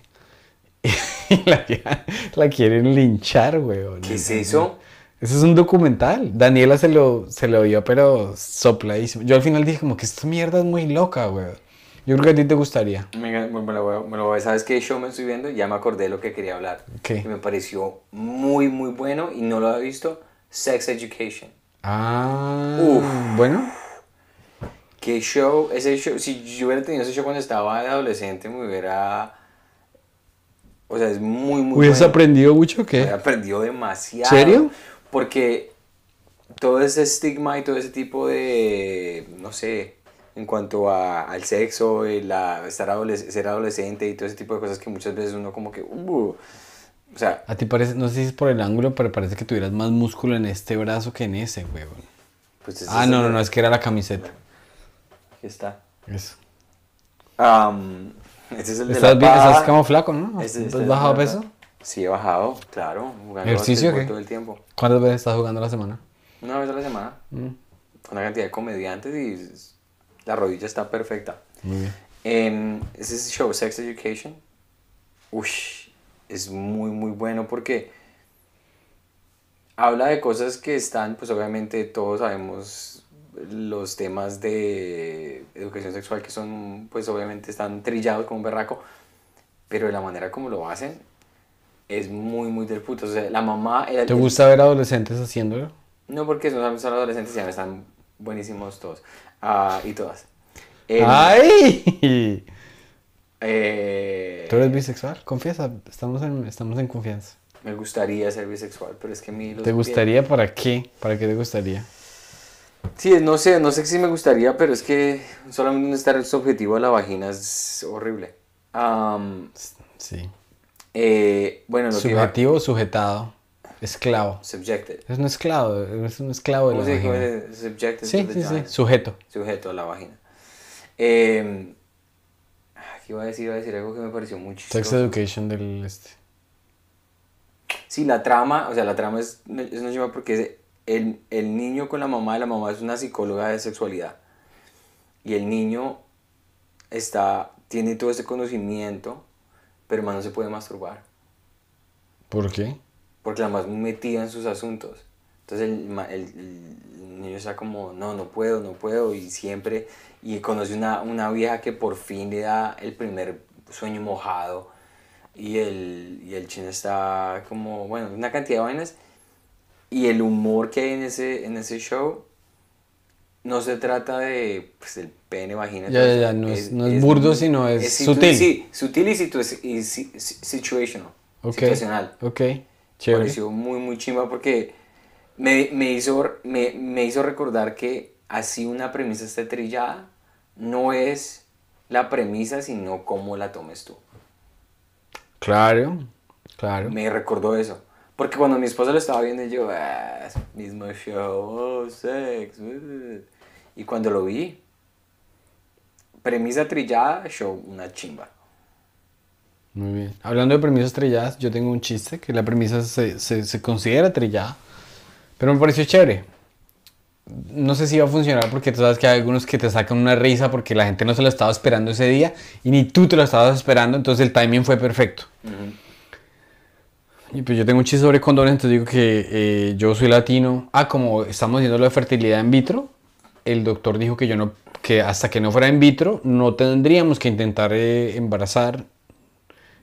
[SPEAKER 1] Y la vieja la quieren linchar, weón.
[SPEAKER 2] ¿Qué es eso?
[SPEAKER 1] Eso es un documental. Daniela se lo, se lo vio, pero sopladísimo. Yo al final dije como que esta mierda es muy loca, weón. Yo creo que a ti te gustaría.
[SPEAKER 2] Me, me lo voy, me lo voy ¿Sabes qué show me estoy viendo? Ya me acordé de lo que quería hablar.
[SPEAKER 1] ¿Qué?
[SPEAKER 2] Que me pareció muy, muy bueno y no lo había visto. Sex Education.
[SPEAKER 1] Ah,
[SPEAKER 2] Uf.
[SPEAKER 1] bueno.
[SPEAKER 2] ¿Qué show? Ese show, si yo hubiera tenido ese show cuando estaba adolescente, me hubiera... O sea, es muy, muy
[SPEAKER 1] ¿Hubieras
[SPEAKER 2] bueno.
[SPEAKER 1] aprendido mucho o qué?
[SPEAKER 2] aprendió demasiado.
[SPEAKER 1] ¿Serio?
[SPEAKER 2] Porque todo ese estigma y todo ese tipo de, no sé, en cuanto a, al sexo, y la, estar adoles- ser adolescente y todo ese tipo de cosas que muchas veces uno como que, uh, o sea,
[SPEAKER 1] A ti parece, no sé si es por el ángulo, pero parece que tuvieras más músculo en este brazo que en ese, weón.
[SPEAKER 2] pues
[SPEAKER 1] Ah, no, no, no, es que era la camiseta.
[SPEAKER 2] Aquí está.
[SPEAKER 1] Eso.
[SPEAKER 2] Ese es el de
[SPEAKER 1] Estás
[SPEAKER 2] la
[SPEAKER 1] bien, estás como flaco, ¿no?
[SPEAKER 2] Este-
[SPEAKER 1] ¿Has
[SPEAKER 2] este es
[SPEAKER 1] bajado peso?
[SPEAKER 2] Sí, he bajado, claro. Jugando
[SPEAKER 1] ¿Ejercicio qué?
[SPEAKER 2] todo el tiempo.
[SPEAKER 1] ¿Cuántas veces estás jugando a la semana?
[SPEAKER 2] Una vez a la semana.
[SPEAKER 1] Mm,
[SPEAKER 2] una cantidad de comediantes y la rodilla está perfecta.
[SPEAKER 1] Muy bien.
[SPEAKER 2] En ese show, Sex Education, ush, es muy, muy bueno porque habla de cosas que están, pues obviamente todos sabemos los temas de educación sexual que son, pues obviamente están trillados como un berraco, pero de la manera como lo hacen es muy, muy del puto. O sea, la mamá... el-
[SPEAKER 1] ¿Te
[SPEAKER 2] el-
[SPEAKER 1] gusta ver adolescentes haciéndolo?
[SPEAKER 2] No, porque son adolescentes y ya están buenísimos todos. Ah, y todas. El-
[SPEAKER 1] ¡Ay!
[SPEAKER 2] eh,
[SPEAKER 1] ¿Tú eres bisexual? Confiesa, estamos en, estamos en confianza.
[SPEAKER 2] Me gustaría ser bisexual, pero es que a mí
[SPEAKER 1] ¿Te gustaría para qué? ¿Para qué te gustaría?
[SPEAKER 2] Sí, no sé, no sé si me gustaría, pero es que solamente estar subjetivo a la vagina es horrible. Am,
[SPEAKER 1] Sí.
[SPEAKER 2] eh, bueno, lo que iba...
[SPEAKER 1] Subjetivo o sujetado. Esclavo.
[SPEAKER 2] Subjected.
[SPEAKER 1] Es un esclavo, es un esclavo de la
[SPEAKER 2] ¿Cómo se
[SPEAKER 1] vagina.
[SPEAKER 2] Subjected
[SPEAKER 1] Sí,
[SPEAKER 2] to the
[SPEAKER 1] sí, sí. Sujeto.
[SPEAKER 2] Sujeto a la vagina. Eh, ¿Qué iba a decir? Iba a decir algo que me pareció muy
[SPEAKER 1] Sex
[SPEAKER 2] chistoso.
[SPEAKER 1] education del este.
[SPEAKER 2] Sí, la trama, o sea, la trama es, es una chimba porque es el, el niño con la mamá, y la mamá es una psicóloga de sexualidad. Y el niño está, tiene todo ese conocimiento, pero más no se puede masturbar.
[SPEAKER 1] ¿Por qué?
[SPEAKER 2] Porque la más metida en sus asuntos. Entonces el, el- el niño está como, no, no puedo, no puedo. Y siempre, y conoce una, una vieja que por fin le da el primer sueño mojado. Y el, y el chino está como, bueno, una cantidad de vainas. Y el humor que hay en ese, en ese show no se trata de, pues, el pene, vagina.
[SPEAKER 1] Ya, ya, ya, no es- no es burdo, sino es sutil.
[SPEAKER 2] Sí, sutil y, situ- y si- si- situational.
[SPEAKER 1] Ok.
[SPEAKER 2] Situacional
[SPEAKER 1] Ok.
[SPEAKER 2] Me
[SPEAKER 1] Chévere.
[SPEAKER 2] pareció muy muy chimba porque me, me hizo, me, me hizo recordar que así una premisa esté trillada no es la premisa sino cómo la tomes tú
[SPEAKER 1] Claro. Claro.
[SPEAKER 2] me recordó eso porque cuando mi esposa lo estaba viendo yo ah, mismo show oh, sex uh". y cuando lo vi premisa trillada show una chimba
[SPEAKER 1] Muy bien. Hablando de premisas trilladas, yo tengo un chiste que la premisa se, se, se considera trillada, pero me pareció chévere. No sé si va a funcionar porque tú sabes que hay algunos que te sacan una risa porque la gente no se lo estaba esperando ese día y ni tú te lo estabas esperando, entonces el timing fue perfecto. Y pues yo tengo un chiste sobre condones, entonces digo que eh, yo soy latino. Ah, como estamos haciendo lo de fertilidad in vitro, el doctor dijo que yo no, que hasta que no fuera in vitro no tendríamos que intentar eh, embarazar,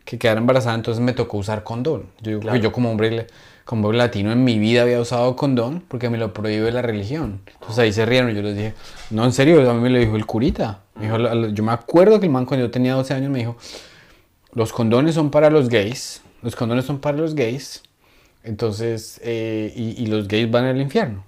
[SPEAKER 1] que quedara embarazada, entonces me tocó usar condón. Yo digo
[SPEAKER 2] Claro.
[SPEAKER 1] que yo como hombre, como hombre latino en mi vida había usado condón porque me lo prohíbe la religión. Entonces ahí se rieron yo les dije, no, en serio, a mí me lo dijo el curita. Me dijo, "La- la- yo me acuerdo que el man cuando yo tenía 12 años me dijo, los condones son para los gays, los condones son para los gays, entonces, eh, y, y los gays van al infierno.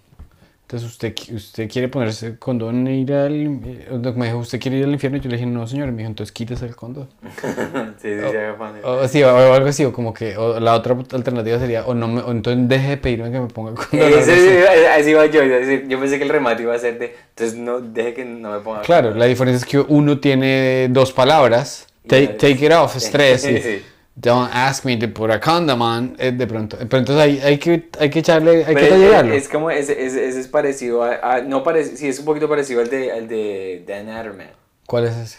[SPEAKER 1] Entonces, ¿usted, usted quiere ponerse condón e ir al... eh, Me dijo, ¿usted quiere ir al infierno? Y yo le dije, no, señor. Y me dijo, entonces quítese el condón.
[SPEAKER 2] sí, sí, sí, me pone.
[SPEAKER 1] O, sí, o, o algo así, o como que... O la otra alternativa sería, o, no me, o entonces deje de pedirme que me ponga el condón.
[SPEAKER 2] Ese-
[SPEAKER 1] así.
[SPEAKER 2] ese- así iba yo, yo pensé que el remate iba a ser de, entonces no, deje que no me ponga.
[SPEAKER 1] Claro, la diferencia es que uno tiene dos palabras. Take, take it off, es tres. y
[SPEAKER 2] Sí.
[SPEAKER 1] Don't ask me to put a condom on. eh, de pronto. Pero entonces hay, hay, que, hay que echarle, hay
[SPEAKER 2] Pero
[SPEAKER 1] que tallarlo.
[SPEAKER 2] es como, ese, ese, ese es parecido a, a- no parece, sí, es un poquito parecido al de, al de Dan Adderman.
[SPEAKER 1] ¿Cuál es ese?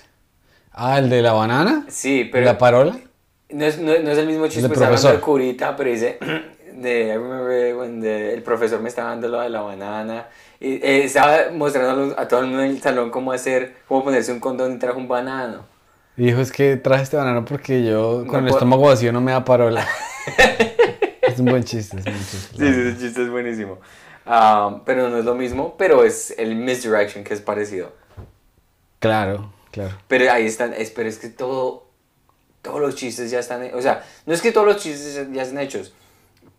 [SPEAKER 1] Ah, el de la banana.
[SPEAKER 2] Sí, pero
[SPEAKER 1] ¿La parola?
[SPEAKER 2] no es, no, no es el mismo chiste, pues
[SPEAKER 1] profesor.
[SPEAKER 2] curita, pero dice, de, I remember when the- el profesor me estaba dando lo de la banana, y eh, estaba mostrando a todo el mundo en el salón cómo hacer, cómo ponerse un condón y trajo un banano.
[SPEAKER 1] Y dijo, es que traje este banano porque yo
[SPEAKER 2] No
[SPEAKER 1] con el estómago vacío no me da parola. es un buen chiste, es un buen chiste.
[SPEAKER 2] Sí, sí, ese chiste es buenísimo. Ah, pero no es lo mismo, pero es el misdirection que es parecido.
[SPEAKER 1] Claro, claro.
[SPEAKER 2] Pero ahí están, es, pero es que todo, todos los chistes ya están, o sea, no es que todos los chistes ya- ya están hechos,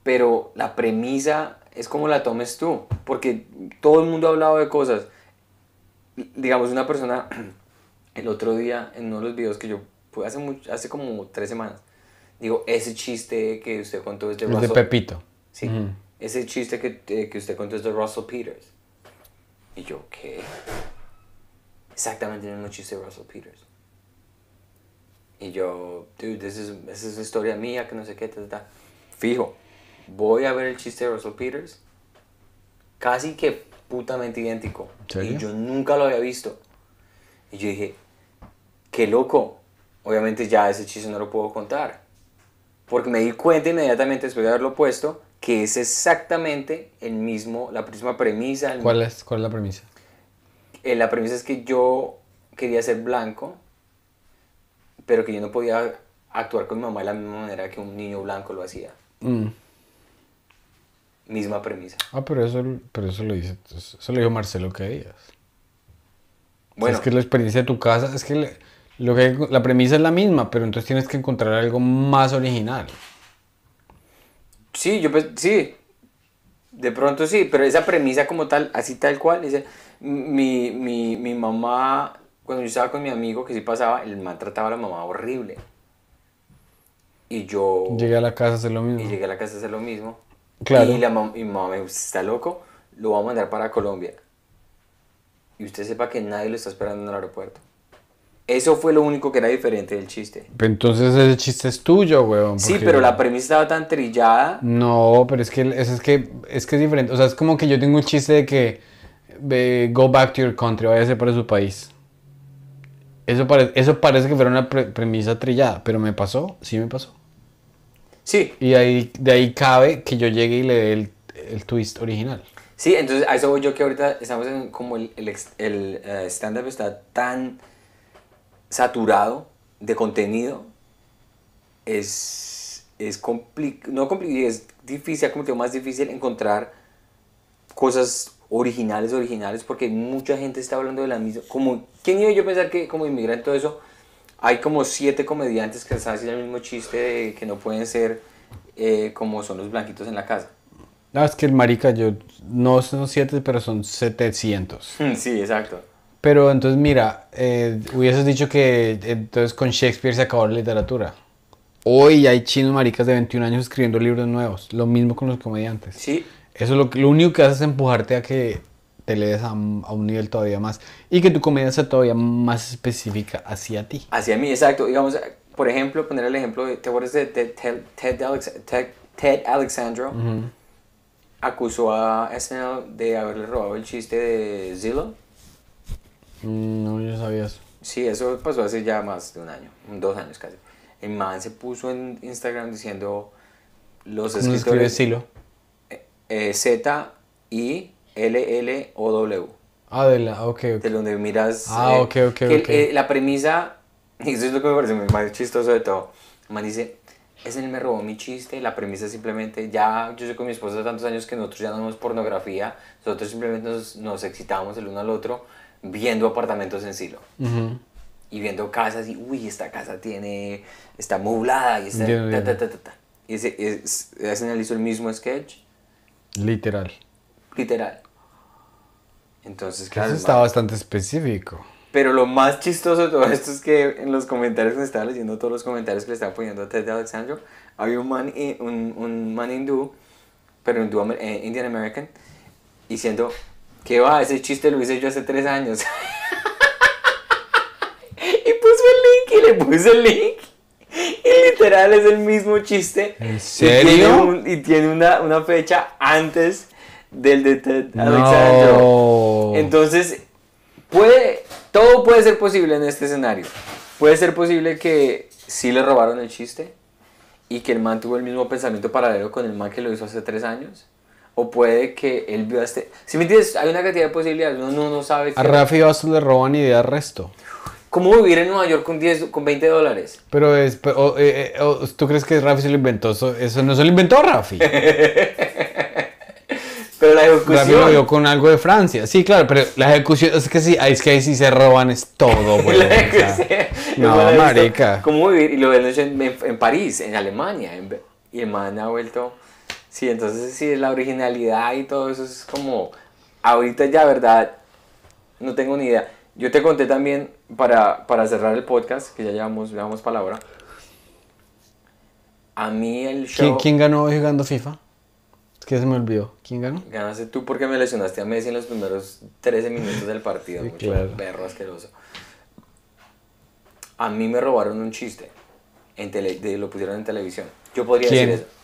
[SPEAKER 2] pero la premisa es como la tomes tú, porque todo el mundo ha hablado de cosas. Digamos, una persona, el otro día, en uno de los videos que yo, hace, mucho, hace como tres semanas, digo, ese chiste que usted contó es de
[SPEAKER 1] El de
[SPEAKER 2] Russell
[SPEAKER 1] Pepito.
[SPEAKER 2] Sí, ese chiste que, eh, que usted contó es de Russell Peters. Y yo, ¿qué? Exactamente el mismo chiste de Russell Peters. Y yo, dude, this is- esa es una historia mía, que no sé qué, ta, ta, ta. Fijo, voy a ver el chiste de Russell Peters. Casi que putamente idéntico.
[SPEAKER 1] ¿En serio?
[SPEAKER 2] Y yo nunca lo había visto. Y yo dije, qué loco. Obviamente ya ese chiste no lo puedo contar. Porque me di cuenta inmediatamente después de haberlo puesto que es exactamente el mismo, la misma premisa. el
[SPEAKER 1] ¿Cuál es, ¿Cuál es la premisa?
[SPEAKER 2] eh, la premisa es que yo quería ser blanco, pero que yo no podía actuar con mi mamá de la misma manera que un niño blanco lo hacía.
[SPEAKER 1] Mm.
[SPEAKER 2] Misma premisa.
[SPEAKER 1] Ah, pero eso, pero eso lo dice, eso lo dijo Marcelo que digas.
[SPEAKER 2] Bueno,
[SPEAKER 1] Es que la experiencia de tu casa, es que le- lo que la premisa es la misma, pero entonces tienes que encontrar algo más original.
[SPEAKER 2] sí, yo pues, sí, de pronto sí, pero esa premisa como tal, así tal cual, dice, mi, mi, mi mamá, cuando yo estaba con mi amigo, que sí pasaba, el man trataba a la mamá horrible. Y yo...
[SPEAKER 1] Llegué a la casa a hacer lo
[SPEAKER 2] Y
[SPEAKER 1] mismo.
[SPEAKER 2] llegué a la casa a hacer lo mismo.
[SPEAKER 1] Claro.
[SPEAKER 2] Y la mam- y mi mamá me dijo, está loco, lo voy a mandar para Colombia. Y usted sepa que nadie lo está esperando en el aeropuerto. Eso fue lo único que era diferente del chiste.
[SPEAKER 1] Pero entonces ese chiste es tuyo, weón.
[SPEAKER 2] Sí, pero la premisa estaba tan trillada.
[SPEAKER 1] No, pero es que eso es que es que es diferente. O sea, es como que yo tengo un chiste de que go back to your country, váyase para su país. Eso, pare- eso parece que fuera una pre- premisa trillada, pero me pasó, sí me pasó.
[SPEAKER 2] Sí,
[SPEAKER 1] Y ahí, de ahí cabe que yo llegue y le dé el, el twist original.
[SPEAKER 2] sí, entonces a eso voy yo que ahorita estamos en como el, el, el, eh, stand-up está tan saturado de contenido. Es, es complicado, no complicado, es difícil, como que más difícil encontrar cosas originales, originales, porque mucha gente está hablando de la misma. Como, ¿Quién iba yo a pensar que como inmigrante todo eso, hay como siete comediantes que están haciendo el mismo chiste de que no pueden ser eh, como son los blanquitos en la casa?
[SPEAKER 1] No, es que el marica, yo no son siete, pero son 700.
[SPEAKER 2] Sí, exacto.
[SPEAKER 1] Pero entonces, mira, eh, hubieses dicho que entonces con Shakespeare se acabó la literatura. Hoy hay chinos maricas de 21 años escribiendo libros nuevos. Lo mismo con los comediantes.
[SPEAKER 2] Sí,
[SPEAKER 1] Eso lo, lo único que hace es empujarte a que te lees a, a un nivel todavía más. Y que tu comedia sea todavía más específica hacia ti.
[SPEAKER 2] hacia mí, exacto. Digamos, por ejemplo, poner el ejemplo ¿te acuerdas de Ted, Ted, Ted, Alex- Ted- Ted Alexandro? Acusó a SNL de haberle robado el chiste de Zillow.
[SPEAKER 1] Mm, No, yo sabía eso.
[SPEAKER 2] Sí, eso pasó hace ya más de un año, dos años casi. El man se puso en Instagram diciendo los
[SPEAKER 1] ¿Cómo se escribe
[SPEAKER 2] escritores
[SPEAKER 1] Silo?
[SPEAKER 2] eh, Z I L L O W.
[SPEAKER 1] Ah, de la, ok, ok.
[SPEAKER 2] de donde miras
[SPEAKER 1] Ah,
[SPEAKER 2] eh,
[SPEAKER 1] ok, ok,
[SPEAKER 2] que eh, la premisa y eso es lo que me parece más chistoso de todo el man dice ese me robó mi chiste la premisa simplemente ya yo soy con mi esposa tantos años que nosotros ya no vemos pornografía nosotros simplemente nos, nos excitamos el uno al otro viendo apartamentos en silo
[SPEAKER 1] Ujú.
[SPEAKER 2] y viendo casas y uy esta casa tiene está moblada y está
[SPEAKER 1] Entiendo,
[SPEAKER 2] ta, ta, ta, ta, ta. y ese, es, ese hizo el mismo sketch
[SPEAKER 1] Literal.
[SPEAKER 2] literal Entonces, claro.
[SPEAKER 1] Eso está
[SPEAKER 2] man-
[SPEAKER 1] bastante específico.
[SPEAKER 2] Pero lo más chistoso de todo esto es que en los comentarios que me estaba leyendo, todos los comentarios que le estaba poniendo a Ted Alexandro, había un man, i- un, un man hindú, pero hindú, eh, Indian American, diciendo, ¿qué va? Ese chiste lo hice yo hace tres años. y puso el link y le puse el link. Y literal es el mismo chiste.
[SPEAKER 1] ¿En
[SPEAKER 2] Y tiene, un- y tiene una, una fecha antes del de Ted.
[SPEAKER 1] No.
[SPEAKER 2] Entonces, puede, todo puede ser posible en este escenario. Puede ser posible que sí le robaron el chiste y que el man tuvo el mismo pensamiento paralelo con el man que lo hizo hace tres años. O puede que él vio a este... Si me entiendes, hay una cantidad de posibilidades. Uno no, no sabe
[SPEAKER 1] A Rafi Bastos le roban ideas resto.
[SPEAKER 2] cómo vivir en Nueva York con, 10, con 20 dólares.
[SPEAKER 1] Pero es, pero, eh, eh, ¿tú crees que Rafi se lo inventó? Eso, eso no se lo inventó Rafi.
[SPEAKER 2] Pero la
[SPEAKER 1] Rafi lo
[SPEAKER 2] ejecución...
[SPEAKER 1] vio con algo de Francia. Sí, claro, pero la ejecución, es que sí, es que ahí sí se roban es todo, güey.
[SPEAKER 2] la ejecución-
[SPEAKER 1] no, marica.
[SPEAKER 2] ¿Cómo vivir? Y lo ven en, en, en París, en Alemania. en- y el man ha vuelto... Sí, entonces sí, la originalidad y todo eso es como... Ahorita ya, verdad, no tengo ni idea. Yo te conté también, para, para cerrar el podcast, que ya llevamos, llevamos palabra. A mí el show...
[SPEAKER 1] ¿Quién, quién ganó hoy jugando FIFA? Es que se me olvidó. ¿Quién ganó?
[SPEAKER 2] Ganaste tú porque me lesionaste a Messi en los primeros 13 minutos del partido.
[SPEAKER 1] Sí,
[SPEAKER 2] mucho
[SPEAKER 1] claro.
[SPEAKER 2] perro asqueroso. A mí me robaron un chiste. En tele, de- lo pusieron en televisión. Yo podría
[SPEAKER 1] ¿Quién?
[SPEAKER 2] decir eso.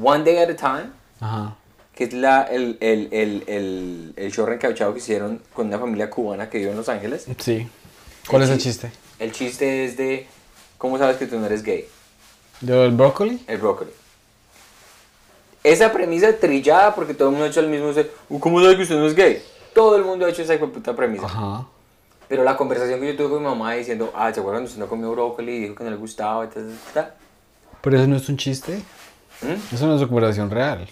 [SPEAKER 2] One Day at a Time,
[SPEAKER 1] Ajá.
[SPEAKER 2] que es la, el, el, el, el, show reencauchado que hicieron con una familia cubana que vive en Los Ángeles.
[SPEAKER 1] Sí. ¿Cuál es el
[SPEAKER 2] chi-
[SPEAKER 1] chiste?
[SPEAKER 2] El chiste es de, ¿cómo sabes que tú no eres gay?
[SPEAKER 1] ¿Yo el brócoli?
[SPEAKER 2] El brócoli. Esa premisa trillada porque todo el mundo ha hecho el mismo. dice, "Uh, ¿Cómo sabe que usted no es gay? Todo el mundo ha hecho esa puta premisa.
[SPEAKER 1] Ajá.
[SPEAKER 2] Pero la conversación que yo tuve con mi mamá diciendo, ah, ¿se acuerdan? Usted no comió brócoli y dijo que no le gustaba. ta, ta, ta,
[SPEAKER 1] Pero eso no es un chiste.
[SPEAKER 2] Ta". ¿Mm?
[SPEAKER 1] Eso no es una conversación real.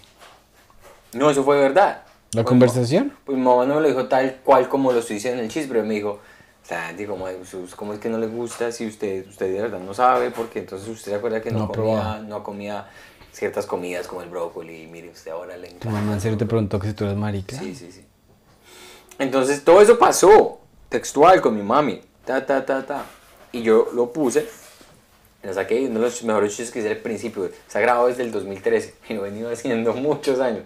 [SPEAKER 2] No, eso fue verdad.
[SPEAKER 1] ¿La
[SPEAKER 2] Pues,
[SPEAKER 1] conversación?
[SPEAKER 2] Pues mi mamá no me lo dijo tal cual como lo estoy diciendo en el chiste, pero me dijo, Santi, ¿cómo, es- cómo es que no le gusta si usted, usted de verdad no sabe? Porque entonces usted se acuerda que no, comía, no comía ciertas comidas como el brócoli y mire, usted ahora le
[SPEAKER 1] Tu
[SPEAKER 2] encanta.
[SPEAKER 1] mamá en serio te preguntó que si tú eres marica.
[SPEAKER 2] Sí, sí, sí. Entonces todo eso pasó, textual, con mi mami. Ta, ta, ta, ta. Y yo lo puse, lo saqué y uno de los mejores chistes que hice al principio. Se ha grabado desde el 2013 y lo he venido haciendo muchos años.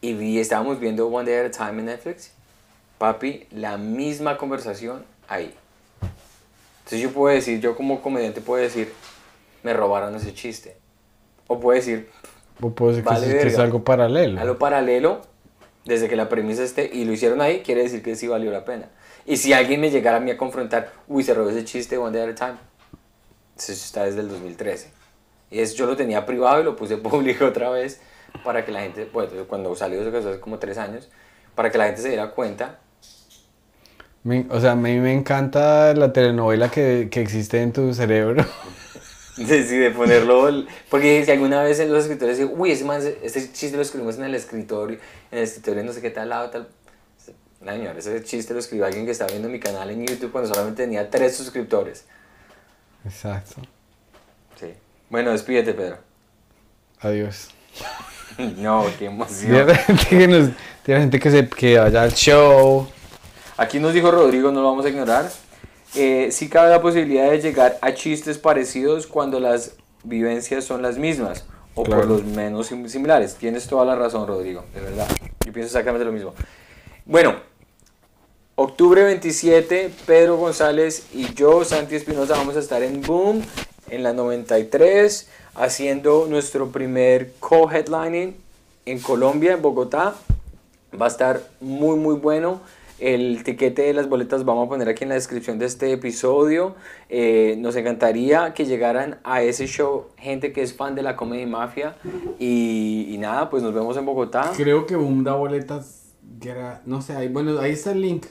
[SPEAKER 2] Y vi, estábamos viendo One Day at a Time en Netflix. Papi, la misma conversación ahí. Entonces yo puedo decir, yo como comediante puedo decir, me robaron ese chiste. O puedo decir,
[SPEAKER 1] O puedo decir
[SPEAKER 2] Vale
[SPEAKER 1] que es algo paralelo.
[SPEAKER 2] a lo paralelo, desde que la premisa esté y lo hicieron ahí, quiere decir que sí valió la pena. Y si alguien me llegara a mí a confrontar, uy, se robó ese chiste One Day at a Time, eso está desde el 2013. Y eso yo lo tenía privado y lo puse público otra vez para que la gente, bueno, cuando salió eso que hace como tres años, para que la gente se diera cuenta.
[SPEAKER 1] Me- o sea, a mí me encanta la telenovela que, que existe en tu cerebro.
[SPEAKER 2] De, sí, de ponerlo, porque si alguna vez en los escritores dicen, uy, ese man, este chiste lo escribimos en el escritorio, en el escritorio no sé qué tal lado, tal. No, señor, ese chiste lo escribió alguien que estaba viendo mi canal en YouTube cuando solamente tenía tres suscriptores.
[SPEAKER 1] Exacto.
[SPEAKER 2] Sí. Bueno, despídete, Pedro.
[SPEAKER 1] Adiós.
[SPEAKER 2] No, qué
[SPEAKER 1] Tiene
[SPEAKER 2] emoción.
[SPEAKER 1] gente que, nos, tiene gente que, se, que vaya al show.
[SPEAKER 2] Aquí nos dijo Rodrigo, no lo vamos a ignorar. Eh, sí cabe la posibilidad de llegar a chistes parecidos cuando las vivencias son las mismas o
[SPEAKER 1] Claro.
[SPEAKER 2] por los menos sim- similares. Tienes toda la razón, Rodrigo, de verdad. Yo pienso exactamente lo mismo. Bueno, octubre 27, Pedro González y yo, Santi Espinosa, vamos a estar en Boom, en la 93, haciendo nuestro primer co-headlining en Colombia, en Bogotá. Va a estar muy, muy bueno. El tiquete de las boletas vamos a poner aquí en la descripción de este episodio. Eh, nos encantaría que llegaran a ese show gente que es fan de la Comedy Mafia. Y, y nada, pues nos vemos en Bogotá.
[SPEAKER 1] Creo que Boom da boletas. no sé, ahí, bueno, ahí está el link.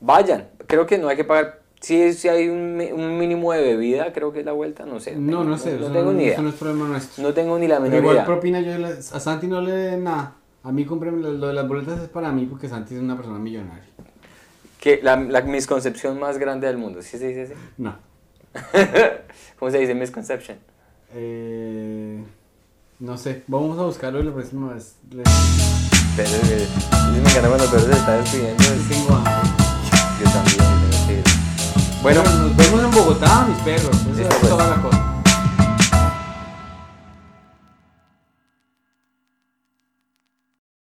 [SPEAKER 2] Vayan, creo que no hay que pagar. Si, si hay un, un mínimo de bebida, creo que es la vuelta, no sé.
[SPEAKER 1] No, no sé.
[SPEAKER 2] No, tengo ni idea.
[SPEAKER 1] Eso no es problema nuestro.
[SPEAKER 2] No tengo ni la
[SPEAKER 1] Pero
[SPEAKER 2] menor
[SPEAKER 1] igual
[SPEAKER 2] idea.
[SPEAKER 1] propina yo a Santi no le den nada. A mí cómpreme lo, de las boletas es para mí porque Santi es una persona millonaria.
[SPEAKER 2] Que la, la misconcepción más grande del mundo. ¿Sí se dice así?
[SPEAKER 1] No.
[SPEAKER 2] ¿Cómo se dice misconception?
[SPEAKER 1] Eh, no sé. Vamos a buscarlo y la próxima vez. le-
[SPEAKER 2] perros, eh, me encanta cuando se está despidiendo.
[SPEAKER 1] Tengo
[SPEAKER 2] también, ir.
[SPEAKER 1] Bueno, nos vemos en Bogotá, mis perros.
[SPEAKER 2] Pues.
[SPEAKER 1] toda la cosa.